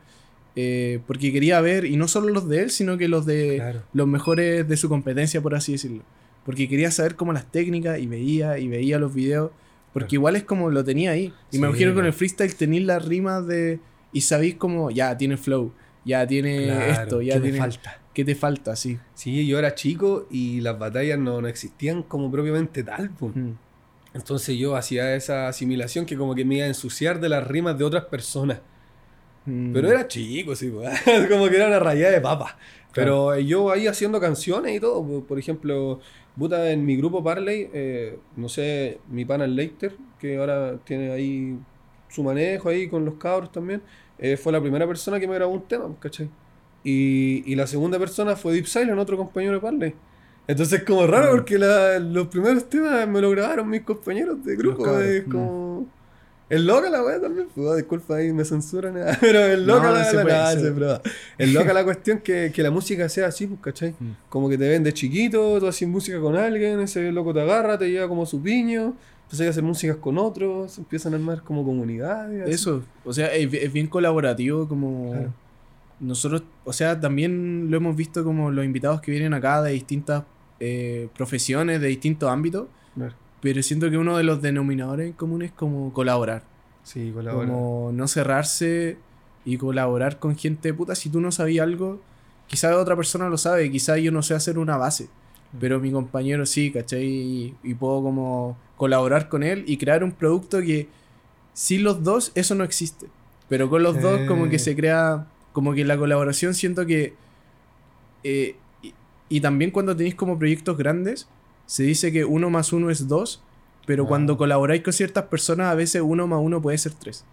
eh, porque quería ver, y no solo los de él, sino que los de Claro. los mejores de su competencia, por así decirlo. Porque quería saber cómo las técnicas y veía y veía los videos. Porque igual es como lo tenía ahí. Y Sí, me imagino con el freestyle tenéis las rimas de. Y sabéis como, ya tiene flow, ya tiene Claro, esto, ya ¿qué me tiene. falta? ¿Qué te falta? Sí. Sí, yo era chico y las batallas no, no existían como propiamente tal. po. Mm. Entonces yo hacía esa asimilación que como que me iba a ensuciar de las rimas de otras personas. Mm. Pero era chico, sí, po. como que era una rayada de papa. Pero eh, yo ahí haciendo canciones y todo, po. por ejemplo, puta, en mi grupo Parley, eh, no sé, mi pana Leiter, que ahora tiene ahí su manejo ahí con los cabros también, eh, fue la primera persona que me grabó un tema, ¿cachai? Y, y la segunda persona fue Deep Silent, otro compañero de Parley. Entonces es como raro Mm. porque la- los primeros temas me lo grabaron mis compañeros de grupo. Es mm. como... El loca la weá también, ah, disculpa ahí me censuran, pero el loca No, no la, prueba. El loca la cuestión que, que la música sea así, pues, ¿cachai? Mm. Como que te ven de chiquito, tú haces música con alguien, ese loco te agarra, te lleva como su piño, empiezas a hacer músicas con otros, empiezan a armar como comunidades. Eso, o sea, es, es bien colaborativo como... Claro. Nosotros, o sea, también lo hemos visto como los invitados que vienen acá de distintas eh, profesiones, de distintos ámbitos, Claro. pero siento que uno de los denominadores en común es como colaborar. Sí, colabora. Como no cerrarse y colaborar con gente, puta, si tú no sabías algo, quizás otra persona lo sabe, quizás yo no sé hacer una base, pero mi compañero sí, ¿cachai? Y, y puedo como colaborar con él y crear un producto que sin los dos eso no existe, pero con los dos como que se crea, como que la colaboración siento que... eh, y, y también cuando tenéis como proyectos grandes, se dice que uno más uno es dos, pero Ah. cuando colaboráis con ciertas personas, a veces uno más uno puede ser tres.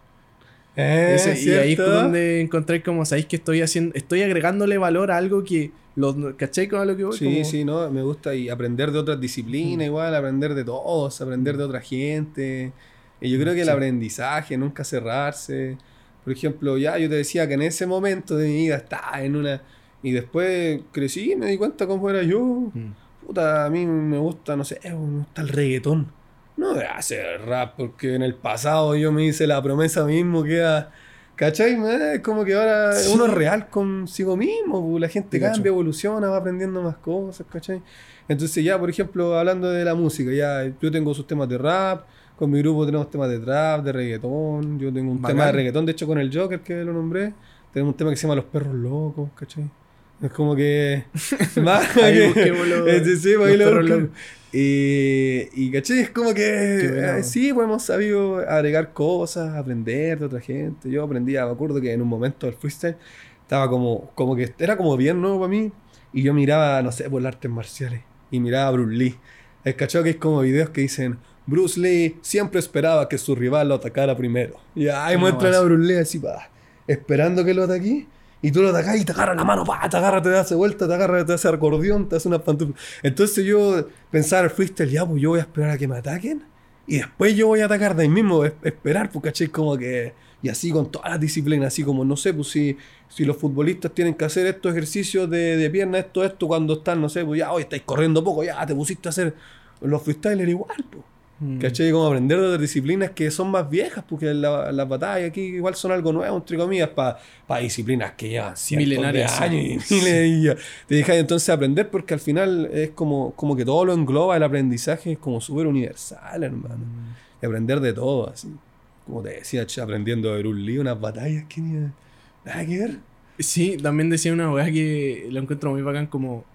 Eh, Ese- y ahí es donde encontráis como, sabéis que estoy haciendo, estoy agregándole valor a algo que, lo, ¿cachai con lo que voy? Sí, Como- sí, no, me gusta y aprender de otras disciplinas, igual, aprender de todos, aprender de otra gente. Y yo creo que el Sí. aprendizaje, nunca cerrarse. Por ejemplo, ya yo te decía que en ese momento de mi vida estaba en una. Y después crecí y me di cuenta cómo era yo. Mm. Puta, a mí me gusta, no sé, me gusta el reggaetón. No de hacer rap, porque en el pasado yo me hice la promesa mismo que era. ¿Cachai? Es como que ahora Sí. uno es real consigo mismo, pu, la gente cacho. cambia, evoluciona, va aprendiendo más cosas, ¿cachai? Entonces ya, por ejemplo, hablando de la música, ya yo tengo sus temas de rap, con mi grupo tenemos temas de trap, de reggaetón, yo tengo un Bacán. tema de reggaetón, de hecho con el Joker que lo nombré, tenemos un tema que se llama Los Perros Locos, ¿cachai? Es como que... más Ahí que- busquémoslo, sí, sí, ahí lo. Y, y ¿cachai? Es como que bueno. eh, sí, pues hemos sabido agregar cosas, aprender de otra gente. Yo aprendía, me acuerdo que en un momento del freestyle estaba como, como que era como bien nuevo para mí. Y yo miraba, no sé, por las artes marciales. Y miraba a Bruce Lee. El cachado que es como videos que dicen, Bruce Lee siempre esperaba que su rival lo atacara primero. Y ahí muestran guasa. a Bruce Lee así, pa, esperando que lo ataque. Y tú lo atacás y te agarra la mano, pa, te agarra, te hace vuelta, te agarra, te hace acordeón, te hace una pantufla. Entonces yo pensaba en el freestyle, ya, pues yo voy a esperar a que me ataquen. Y después yo voy a atacar de ahí mismo, es- esperar, pues, ¿cachai? Como que. Y así con todas las disciplinas, así como, no sé, pues si, si los futbolistas tienen que hacer estos ejercicios de, de pierna, esto, esto, cuando están, no sé, pues ya hoy estáis corriendo poco, ya te pusiste a hacer los freestylers igual, pues. Mm. ¿Cachai? Como aprender de otras disciplinas que son más viejas, porque la- las batallas aquí igual son algo nuevo, entre comillas, para disciplinas que llevan Milenarias, de años sí. y miles. Te dejas entonces aprender porque al final es como, como que todo lo engloba, el aprendizaje es como súper universal, hermano. Mm. Y aprender de todo, así. Como te decía, che, aprendiendo de un lío, unas batallas que ni nada que ver. Sí, también decía una weá que lo encuentro muy bacán como...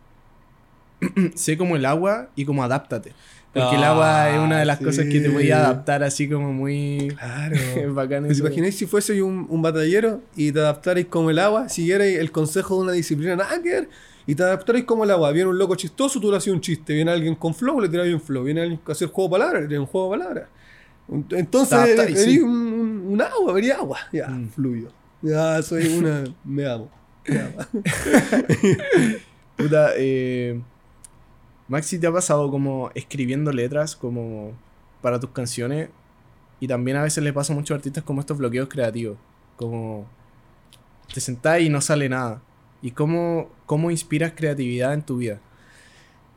sé como el agua y como adáptate. Porque el agua Ah, es una de las sí. cosas que te voy a adaptar así como muy... Claro. bacán ¿Te imagináis si fuese un, un batallero y te adaptarais como el agua, siguierais el consejo de una disciplina nada que ver, y te adaptarais como el agua? Viene un loco chistoso, tú le haces un chiste. Viene alguien con flow, le tiráis un flow. Viene alguien a hacer juego de palabras, le tiráis un juego de palabras. Entonces, eres sí. un, un- un agua, vería agua. Ya, Mm. fluyo. Ya, soy una. me amo. Me amo. Puta, eh, Maxi, ¿te ha pasado como escribiendo letras como para tus canciones? Y también a veces le pasa a muchos artistas como estos bloqueos creativos. Como te sentás y no sale nada. ¿Y cómo, cómo inspiras creatividad en tu vida?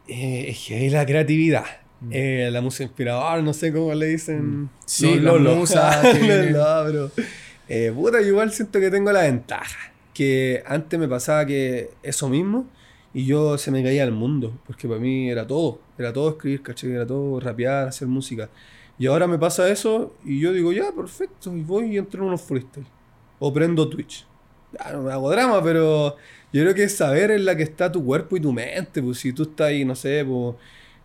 Eh, es que la creatividad. Mm. Eh, la musa inspiradora, no sé cómo le dicen. Sí, No, la musa no, bro. Eh, puta, yo igual siento que tengo la ventaja. Que antes me pasaba que eso mismo y yo se me caía el mundo. Porque para mí era todo. Era todo escribir, ¿cachai? Era todo rapear, hacer música. Y ahora me pasa eso y yo digo, ya, perfecto. Y voy y entro en unos freestyle. O prendo Twitch. Ya, no me hago drama, pero yo creo que saber en la que está tu cuerpo y tu mente. Pues si tú estás ahí, no sé, pues,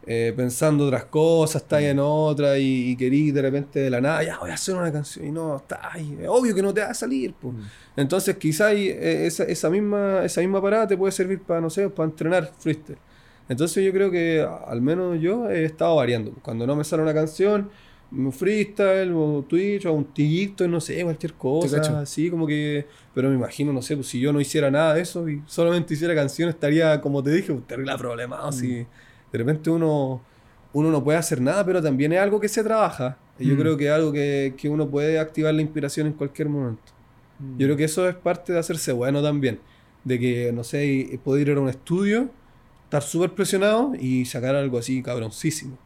eh, pensando otras cosas, estás ahí en otra y, y querís de repente de la nada, ya voy a hacer una canción y no, estás ahí. Obvio que no te va a salir. Pues. Entonces quizá ahí, eh, esa, esa, misma, esa misma parada te puede servir para, no sé, para entrenar freestyle. Entonces yo creo que al menos yo he estado variando. Cuando no me sale una canción, un freestyle o Twitch o un TikTok, no sé, cualquier cosa, así como que... Pero me imagino, no sé, pues si yo no hiciera nada de eso y solamente hiciera canción, estaría, como te dije, un terrible problemado. Si de repente uno, uno no puede hacer nada, pero también es algo que se trabaja. Y yo Mm. creo que es algo que, que uno puede activar la inspiración en cualquier momento. Yo creo que eso es parte de hacerse bueno también. De que, no sé, y- poder ir a un estudio, estar súper presionado y sacar algo así cabroncísimo.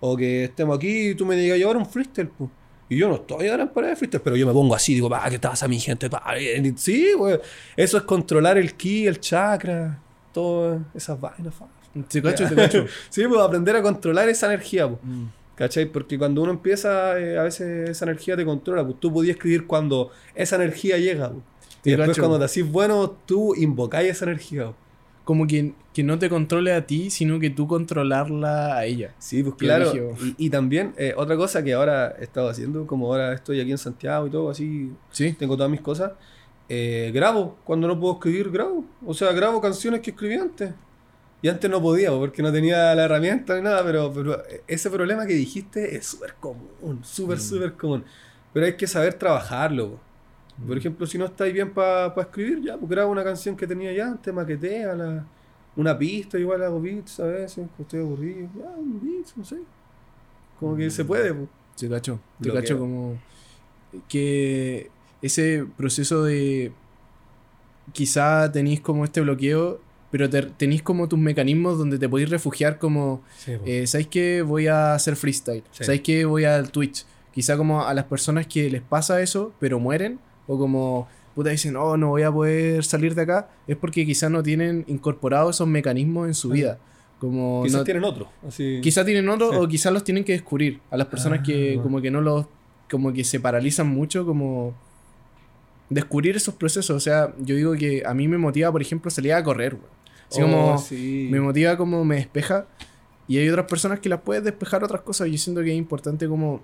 O que estemos aquí y tú me digas, yo ahora un freestyle, pues. Y yo no estoy ahora en pared de freestyle, pero yo me pongo así, digo, va, ¿qué pasa, mi gente? Pa, y- Sí, güey. Eso es controlar el ki, el chakra, todas esas vainas. Te cacho, te cacho. Sí, pues aprender a controlar esa energía, pues. Mm. ¿Cachai? Porque cuando uno empieza, eh, a veces esa energía te controla. Pues tú podías escribir cuando esa energía llega. pues. Y después cacho. cuando te hacís bueno, tú invocáis esa energía. pues. Como que, que no te controle a ti, sino que tú controlarla a ella. Sí, pues claro. y también, eh, otra cosa que ahora he estado haciendo, como ahora estoy aquí en Santiago y todo, así, Sí. tengo todas mis cosas, eh, grabo. Cuando no puedo escribir, grabo. O sea, grabo canciones que escribí antes. Y antes no podía, porque no tenía la herramienta ni nada, pero, pero ese problema que dijiste es súper común, súper, Mm. súper común. Pero hay que saber trabajarlo. Por Mm. ejemplo, si no estáis bien para escribir, ya, pues grabo una canción que tenía ya antes, maquetea la, una pista, igual hago beats a veces, estoy aburrido, ya, un beats, no sé. Como que se puede, pues. Te cacho. Te Bloqueo. cacho como que ese proceso de quizá tenéis como este bloqueo, pero te- tenéis como tus mecanismos donde te podéis refugiar como, eh, ¿sabéis que voy a hacer freestyle? Sí. ¿Sabéis que voy al Twitch? Quizá como a las personas que les pasa eso, pero mueren, o como puta dicen, oh, no voy a poder salir de acá, es porque quizá no tienen incorporados esos mecanismos en su Ah. vida. Como Quizás no- tienen otro. Así. Quizá tienen otro Sí. o quizás los tienen que descubrir. A las personas Ah, que bueno. como que no los... como que se paralizan mucho, como... Descubrir esos procesos. O sea, yo digo que a mí me motiva, por ejemplo, salir a correr, güey. Así Oh, como... sí. Me motiva como me despeja. Y hay otras personas que las puedes despejar otras cosas. Yo siento que es importante como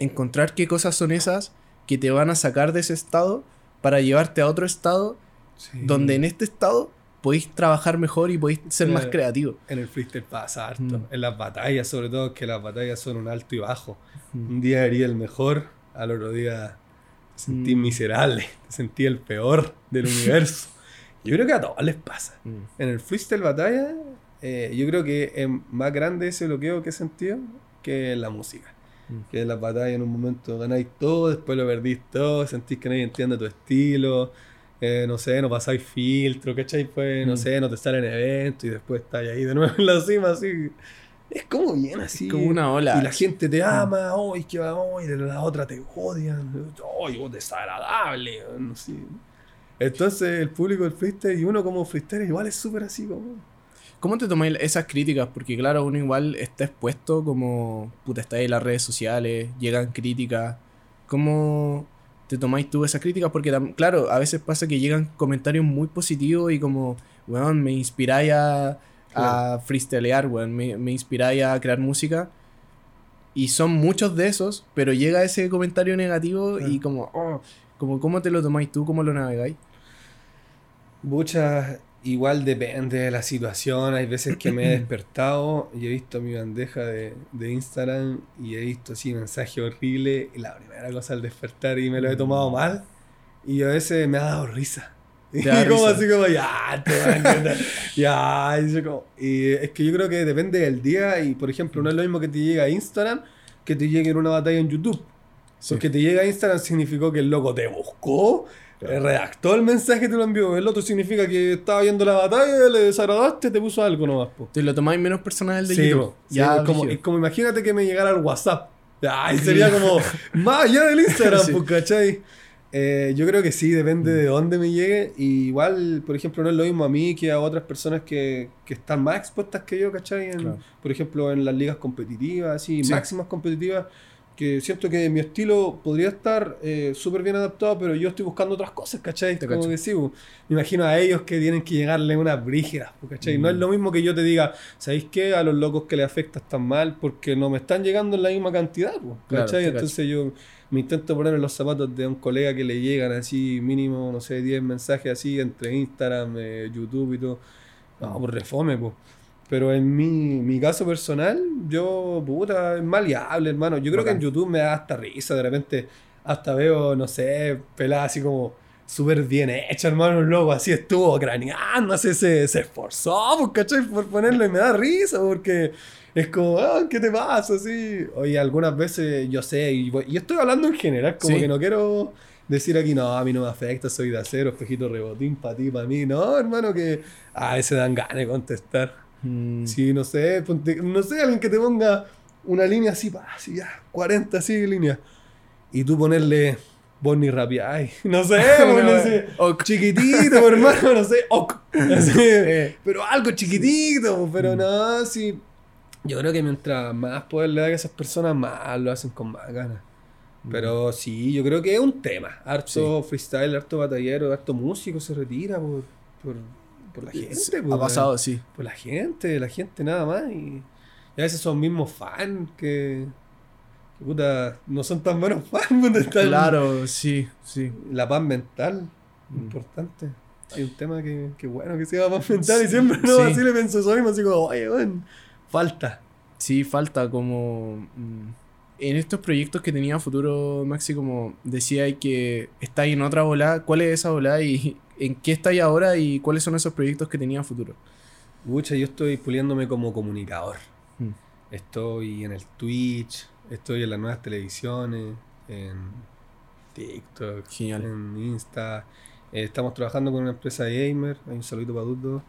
encontrar qué cosas son esas que te van a sacar de ese estado para llevarte a otro estado Sí. donde en este estado podéis trabajar mejor y podéis ser más Claro. creativo. En el freestyle pasa harto. Mm. En las batallas, sobre todo, que las batallas son un alto y bajo. Mm. Un día haría el mejor, al otro día te sentí Mm. miserable, te sentí el peor del universo. Yo creo que a todos les pasa. Mm. En el freestyle batalla, eh, yo creo que es más grande ese bloqueo que he sentido que en la música. Mm. Que en las batallas en un momento ganáis todo, después lo perdís todo, sentís que nadie entiende tu estilo, eh, no sé, no pasáis filtro, ¿cachai? Pues, no Mm. sé, no te salen eventos y después estáis ahí de nuevo en la cima, así. Es como bien así. Como una ola. Y la gente te ama, hoy que va, hoy de la otra te odian, hoy vos desagradable, no sé. Entonces el público del freestyle y uno como freestyle igual es súper así como... ¿Cómo te tomáis esas críticas? Porque claro, uno igual está expuesto como, puta, está ahí en las redes sociales, llegan críticas. ¿Cómo te tomáis tú esas críticas? Porque claro, a veces pasa que llegan comentarios muy positivos y como, weón, me inspiráis a, a freestylear, weón, me, me inspiráis a crear música. Y son muchos de esos, pero llega ese comentario negativo y Claro. como, oh, como, ¿cómo te lo tomáis tú? ¿Cómo lo navegáis? Muchas, igual depende de la situación. Hay veces que me he despertado y he visto mi bandeja de, de Instagram y he visto así mensaje horrible. Y la primera cosa al despertar y me lo he tomado mal. Y a veces me ha dado risa. Y como así como, ya, te van a entender. ya, y, yo como- y es que yo creo que depende del día. Y por ejemplo, no es lo mismo que te llegue a Instagram que te llegue en una batalla en YouTube. Sí. Porque te llega a Instagram significó que el loco te buscó, eh, redactó el mensaje te lo envió. El otro significa que estaba viendo la batalla, le desagradaste, te puso algo nomás, po. Te lo tomáis menos personal de Sí, YouTube. Sí, ya, es como, es como imagínate que me llegara el WhatsApp. Ay, sería como más allá del Instagram, pues, ¿cachai? Eh, yo creo que sí, depende de dónde me llegue. Y igual, por ejemplo, no es lo mismo a mí que a otras personas que, que están más expuestas que yo, ¿cachai? En- Claro. Por ejemplo, en las ligas competitivas, así, Sí. máximas competitivas, que siento que mi estilo podría estar eh, súper bien adaptado, pero yo estoy buscando otras cosas, ¿cachai? Te Como cacho. que sí, pues, me imagino a ellos que tienen que llegarle unas brígidas, pues, ¿cachai? No es Mm. lo mismo que yo te diga, ¿sabéis qué? A los locos que les afecta tan mal porque no me están llegando en la misma cantidad, pues, ¿cachai? Entonces yo me intento poner en los zapatos de un colega que le llegan así, mínimo, no sé, 10 mensajes así entre Instagram, eh, YouTube y todo. No, pues refome, pues. Pero en mi, mi caso personal, yo, puta, es maleable, hermano. Yo creo Bacán. que en YouTube me da hasta risa. De repente, hasta veo, no sé, peladas así como súper bien hecha, hermano. Un loco así estuvo craneando, así se, se esforzó, pues, ¿cachai? Por ponerlo y me da risa porque es como, ah, ¿qué te pasa? Así. Oye, algunas veces yo sé, y, voy- y estoy hablando en general, como Sí. que no quiero decir aquí, no, a mí no me afecta, soy de acero, espejito rebotín para ti, para mí. No, hermano, que a veces dan ganas de contestar. Mm, Sí, no sé, ponte- no sé, alguien que te ponga una línea así, pa, así ya, 40 así líneas. Y tú ponerle ni rapeáis. No sé, Ok. chiquitito, hermano, no sé, ok. Así, Eh, pero algo chiquitito, pero no, sí. Yo creo que mientras más poder le da a esas personas, más lo hacen con más ganas. Pero sí, yo creo que es un tema. Harto freestyle, harto batallero, harto músico se retira por, por, por la gente. sí, pues, ha pasado, sí. por la gente, la gente nada más. Y, y a veces son mismos fans que, que, puta, no son tan buenos fans. Claro, sí, sí. La paz mental, Mm. importante. Hay un tema que, que bueno que sea paz mental y siempre no, Sí. así le pienso eso mismo, así como, oye, weón, falta. Sí, falta como... mm, En estos proyectos que tenía futuro, Maxi, como decía que estáis en otra volada, ¿cuál es esa volada y en qué estáis ahora y cuáles son esos proyectos que tenía futuro? Mucha, yo estoy puliéndome como comunicador. Mm. Estoy en el Twitch, estoy en las nuevas televisiones, en TikTok, Genial. en Insta. Eh, estamos trabajando con una empresa de gamer, hay un saludito para Dudo,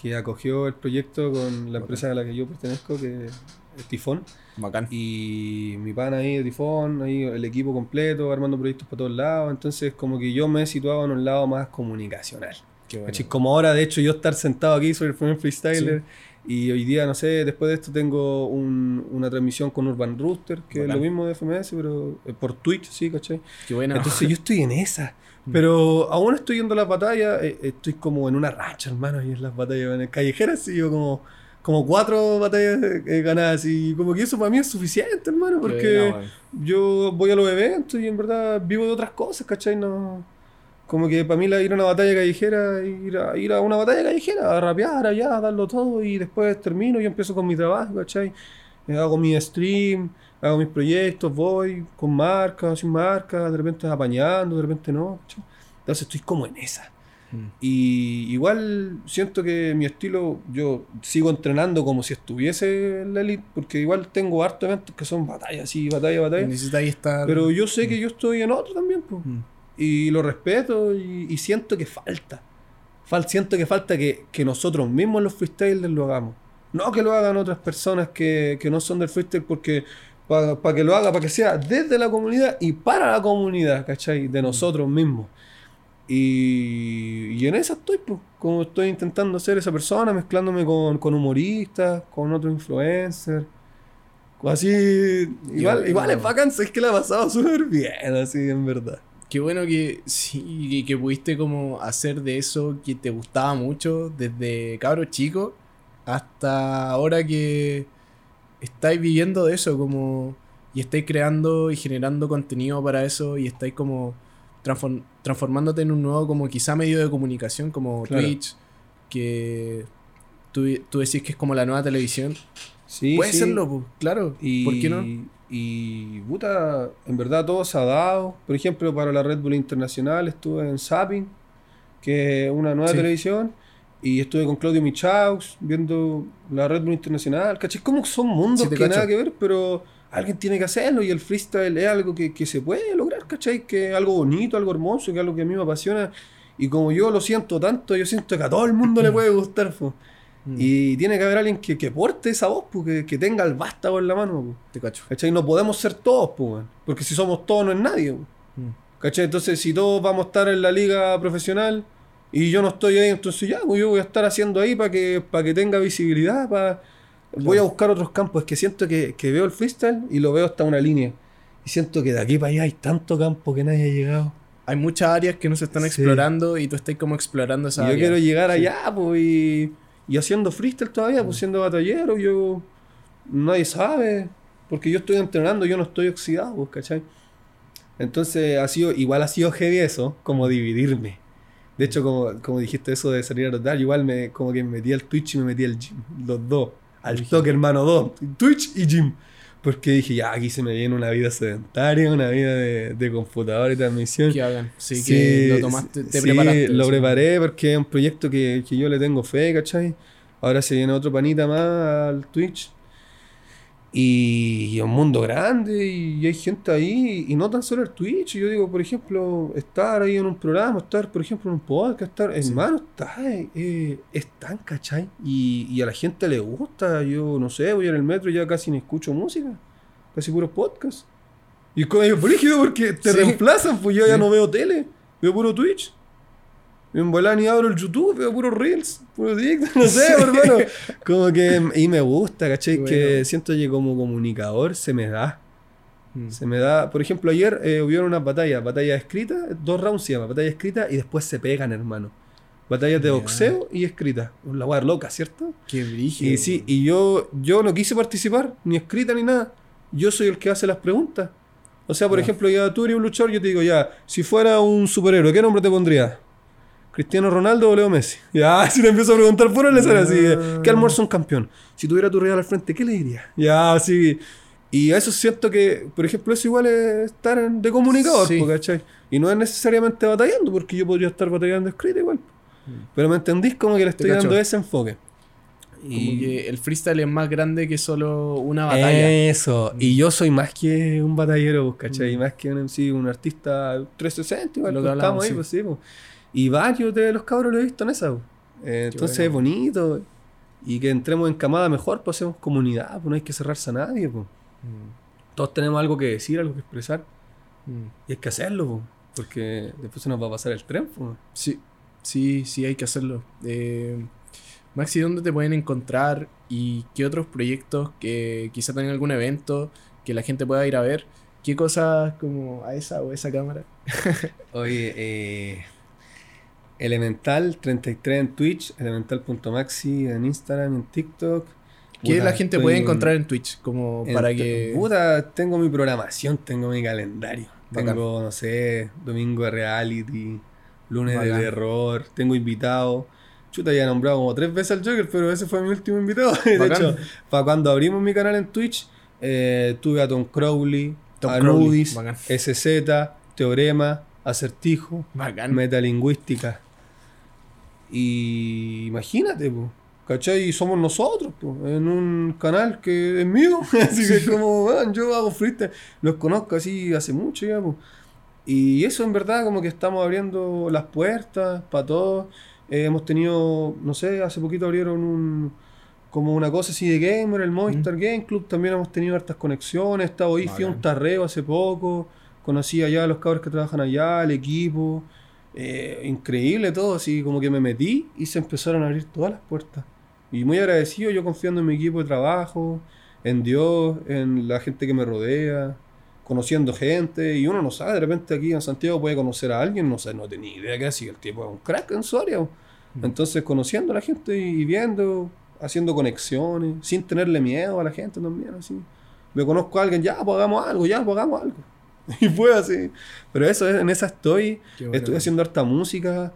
que acogió el proyecto con la empresa a la que yo pertenezco, que es Tifón. Bacán. Y mi pana ahí de Tifón, ahí el equipo completo, armando proyectos por todos lados. Entonces, como que yo me he situado en un lado más comunicacional. Qué bueno. Como ahora, de hecho, yo estar sentado aquí, soy el primer freestyler. Y hoy día, no sé, después de esto tengo un- una transmisión con Urban Rooster, que Bacán. es lo mismo de FMS, pero eh, por Twitch, sí, ¿cachai? Qué buena. Entonces yo estoy en esa. Pero aún estoy yendo a las batallas, eh, estoy como en una racha, hermano, y en las batallas en callejeras, sí, yo como, como cuatro batallas eh, ganadas, y como que eso para mí es suficiente, hermano, porque yo voy a los eventos y en verdad vivo de otras cosas, ¿cachai? No, como que para mí la, ir a una batalla callejera, ir a, ir a una batalla callejera, a rapear allá, a darlo todo y después termino y empiezo con mi trabajo, ¿cachai? Eh, hago mi stream, hago mis proyectos, voy con marca, sin marca, de repente apañando, de repente no, ¿cachai? Entonces estoy como en esa. Mm. Y igual siento que mi estilo, yo sigo entrenando como si estuviese en la elite, porque igual tengo hartos eventos que son batallas, sí, batalla, batalla. Necesitáis estar... Pero yo sé que yo estoy en otro también, pues. Mm. Y lo respeto y, y siento que falta. Fal- siento que falta que, que nosotros mismos los freestylers lo hagamos. No que lo hagan otras personas que, que no son del freestyle porque para que lo haga, para que sea desde la comunidad y para la comunidad, ¿cachai? De nosotros mismos. Y, y en esa estoy, pues, como estoy intentando ser esa persona, mezclándome con, con humoristas, con otros influencers. Así, igual, bueno. igual es bacán, es que la ha pasado súper bien, así, en verdad. Qué bueno que sí, que pudiste como hacer de eso que te gustaba mucho desde cabro chico hasta ahora que estáis viviendo de eso como y estáis creando y generando contenido para eso y estáis como transform- transformándote en un nuevo como quizá medio de comunicación como Claro. Twitch que tú, tú decís que es como la nueva televisión. Sí, Puede sí. serlo, claro. Y, ¿Por qué no? Y, puta, en verdad todo se ha dado. Por ejemplo, para la Red Bull Internacional estuve en Zapping, que es una nueva Sí. televisión. Y estuve con Claudio Michaux viendo la Red Bull Internacional. ¿Cachai? Como son mundos Sí, que cacho. nada que ver, pero alguien tiene que hacerlo y el freestyle es algo que, que se puede lograr, ¿cachai? Que es algo bonito, algo hermoso, que es algo que a mí me apasiona. Y como yo lo siento tanto, yo siento que a todo el mundo le puede gustar. po. Mm. Y tiene que haber alguien que, que porte esa voz, po, que, que tenga el vástago en la mano. po. Te cacho. ¿Cachai? No podemos ser todos, po, porque si somos todos no es nadie. Mm. ¿Cachai? Entonces, si todos vamos a estar en la liga profesional y yo no estoy ahí, entonces ya, pues yo voy a estar haciendo ahí para que, para que tenga visibilidad, para... Voy a buscar otros campos, es que siento que, que veo el freestyle y lo veo hasta una línea. Y siento que de aquí para allá hay tanto campo que nadie ha llegado. Hay muchas áreas que no se están Sí. explorando y tú estás como explorando esa Y yo área. quiero llegar allá, pues, y, y haciendo freestyle todavía, pues siendo batallero, yo... Nadie sabe, porque yo estoy entrenando, yo no estoy oxidado, pues, ¿cachai? Entonces, ha sido, igual ha sido heavy eso, como dividirme. De hecho, como, como dijiste eso de salir a rotar, igual me, como que me metí al Twitch y me metí al gym, los dos. Al toque, hermano, dos. Twitch y gym. Porque dije, ya, aquí se me viene una vida sedentaria, una vida de, de computador y transmisión. Que hagan. Sí, que lo tomaste, te sí, preparaste. lo sí. preparé porque es un proyecto que, que yo le tengo fe, ¿cachai? Ahora se viene otro panita más al Twitch. Y, es un mundo grande y, hay gente ahí, y no tan solo el Twitch. Yo digo, por ejemplo, estar ahí en un programa, estar, por ejemplo, en un podcast, estar, hermano, está, eh, es tan, ¿cachai? Y, y a la gente le gusta. Yo no sé, voy en el metro y ya casi ni escucho música, casi puros podcasts. Y es brígido porque te Sí. reemplazan, pues yo ya Sí. no veo tele, veo puro Twitch. En volar ni abro el YouTube, veo puro Reels, puro TikTok, no sé, hermano. Como que, y me gusta, ¿cachai? Que siento que como comunicador se me da. Mm. Se me da, por ejemplo, ayer eh, hubieron una batalla, batalla escrita, dos rounds se llama, batalla escrita y después se pegan, hermano. Batallas de boxeo y escrita. La weá loca, ¿cierto? Qué brígido. Y sí, y yo, yo no quise participar, ni escrita ni nada. Yo soy el que hace las preguntas. O sea, por ejemplo, ya tú eres un luchador, yo te digo, ya, si fuera un superhéroe, ¿qué nombre te pondrías? ¿Cristiano Ronaldo o Leo Messi? Ya, si le empiezo a preguntar por él, será así. Ya. ¿Qué almuerzo un campeón? Si tuviera tu rival al frente, ¿qué le dirías? Ya, sí. Y a eso siento que, por ejemplo, eso igual es estar de comunicador, Sí. ¿cachai? Y no es necesariamente batallando, porque yo podría estar batallando escrita igual. Pero me entendís como que le estoy Mm. dando ese enfoque. Como que el freestyle es más grande que solo una batalla. Eso. Y yo soy más que un batallero, ¿cachai? Mm. Más que un MC, un artista 360, igual Lo que estamos hablamos, ahí, sí. pues sí, pues. Y varios de los cabros lo he visto en esa. Eh, entonces bueno. es bonito. Y que entremos en camada mejor, pues hacemos comunidad, pues no hay que cerrarse a nadie, pues. Mm, Todos tenemos algo que decir, algo que expresar. mm. Y hay que hacerlo, pues. Porque después se nos va a pasar el tren, pues. Sí, sí, sí, hay que hacerlo. Eh, Maxi, ¿dónde te pueden encontrar? ¿Y qué otros proyectos que quizá tengan algún evento que la gente pueda ir a ver? ¿Qué cosas como a esa o esa cámara? Oye, eh, Elemental 33 en Twitch, elemental.maxi en Instagram, en TikTok. ¿Qué la gente puede en- encontrar en Twitch? Como en- para que... Puta, tengo mi programación, tengo mi calendario. Bacán. Tengo, no sé, domingo de reality, lunes Bacán. de terror, tengo invitados. Chuta, ya he nombrado como tres veces al Joker, pero ese fue mi último invitado. De hecho, para cuando abrimos mi canal en Twitch, eh, tuve a Tom Crowley, Tom a Crowley, Nudis. SZ, Teorema, Acertijo. Metalingüística. Y imagínate, po, ¿cachai? Y somos nosotros, po, en un canal que es mío. así que es como, "Weón, yo hago freestyle. Los conozco así hace mucho ya, po. Y eso en verdad como que estamos abriendo las puertas para todos. Eh, hemos tenido, no sé, hace poquito abrieron un como una cosa así de gamer, el Movistar Game Club, también hemos tenido hartas conexiones, estaba ahí, fui a un tarreo hace poco, conocí allá a los cabros que trabajan allá, el equipo, eh, increíble todo, así como que me metí y se empezaron a abrir todas las puertas. Y muy agradecido, yo confiando en mi equipo de trabajo, en Dios, en la gente que me rodea, conociendo gente, y uno no sabe, de repente aquí en Santiago puede conocer a alguien, no sé, no tenía idea que así, el tipo es un crack en su área. Entonces conociendo a la gente y viendo, haciendo conexiones, sin tenerle miedo a la gente también, así. Me conozco a alguien, ya, pues hagamos algo, ya, pues hagamos algo. Y fue así. Pero eso, es- en esa estoy. Bueno. Estoy haciendo harta música.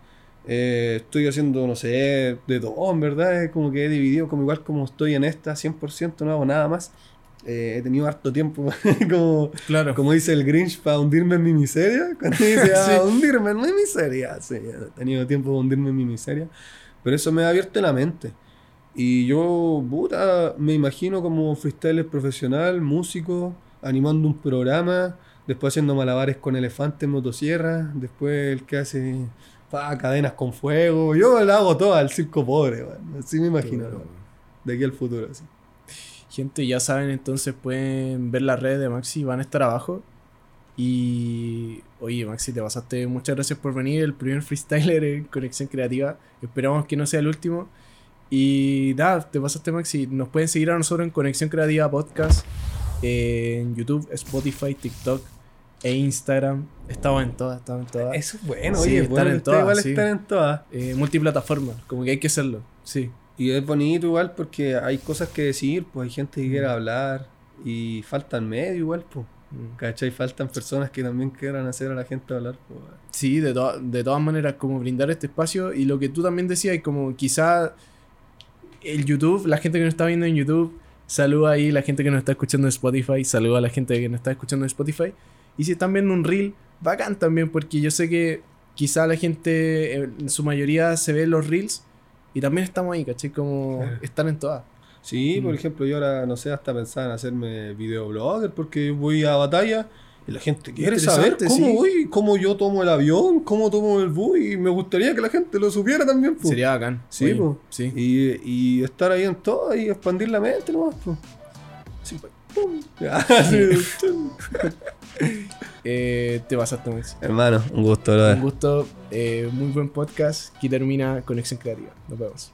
eh, estoy haciendo, no sé, de todo, en verdad. Es como que he dividido, como igual como estoy en esta, 100%, no hago nada más. Eh, he tenido harto tiempo, como, Claro. como dice el Grinch, para hundirme en mi miseria. Cuando dice, ah, Sí. hundirme en mi miseria. Sí, he tenido tiempo de hundirme en mi miseria. Pero eso me ha abierto la mente. Y yo, puta, me imagino como freestyler profesional, músico, animando un programa, después haciendo malabares con elefantes en motosierra, después el que hace pa, cadenas con fuego. Yo lo hago todo al circo pobre. Así me imagino. De aquí al futuro, así. Gente, ya saben, entonces pueden ver las redes de Maxi, van a estar abajo. Y oye, Maxi, te pasaste. Muchas gracias por venir. El primer freestyler en Conexión Creativa. Esperamos que no sea el último. Y nada, te pasaste, Maxi. Nos pueden seguir a nosotros en Conexión Creativa Podcast. eh, en YouTube, Spotify, TikTok e Instagram. Estamos en todas, estamos en todas. Eso es bueno, Sí, oye, es están bueno en todas, igual sí. están en todas. Eh, multiplataforma, como que hay que hacerlo. Sí. Y es bonito igual porque hay cosas que decir, pues hay gente que Mm. quiere hablar y faltan medio igual, pues. Mm. ¿Cachai? Faltan personas que también quieran hacer a la gente hablar, pues. Sí, de, to- de todas maneras, como brindar este espacio. Y lo que tú también decías, como quizá el YouTube, la gente que nos está viendo en YouTube, saluda ahí, la gente que nos está escuchando en Spotify, saluda a la gente que nos está escuchando en Spotify. Y si están viendo un reel, bacán también, porque yo sé que quizá la gente, eh, en su mayoría, se ve los reels. Y también estamos ahí, ¿cachai? Como Claro. están en todas. Sí, por Mm. ejemplo, yo ahora, no sé, hasta pensaba en hacerme videoblogger porque voy a batalla y la gente quiere saber cómo sí. voy, cómo yo tomo el avión, cómo tomo el bus y me gustaría que la gente lo supiera también, pues. Sería bacán. Sí, Oye, po. sí. Y, y estar ahí en todo y expandir la mente nomás. Sí, pues. Pum. Eh, te pasaste, Max. Hermano, un gusto, brother. Un gusto, eh, muy buen podcast. Aquí termina Conexión Creativa. Nos vemos.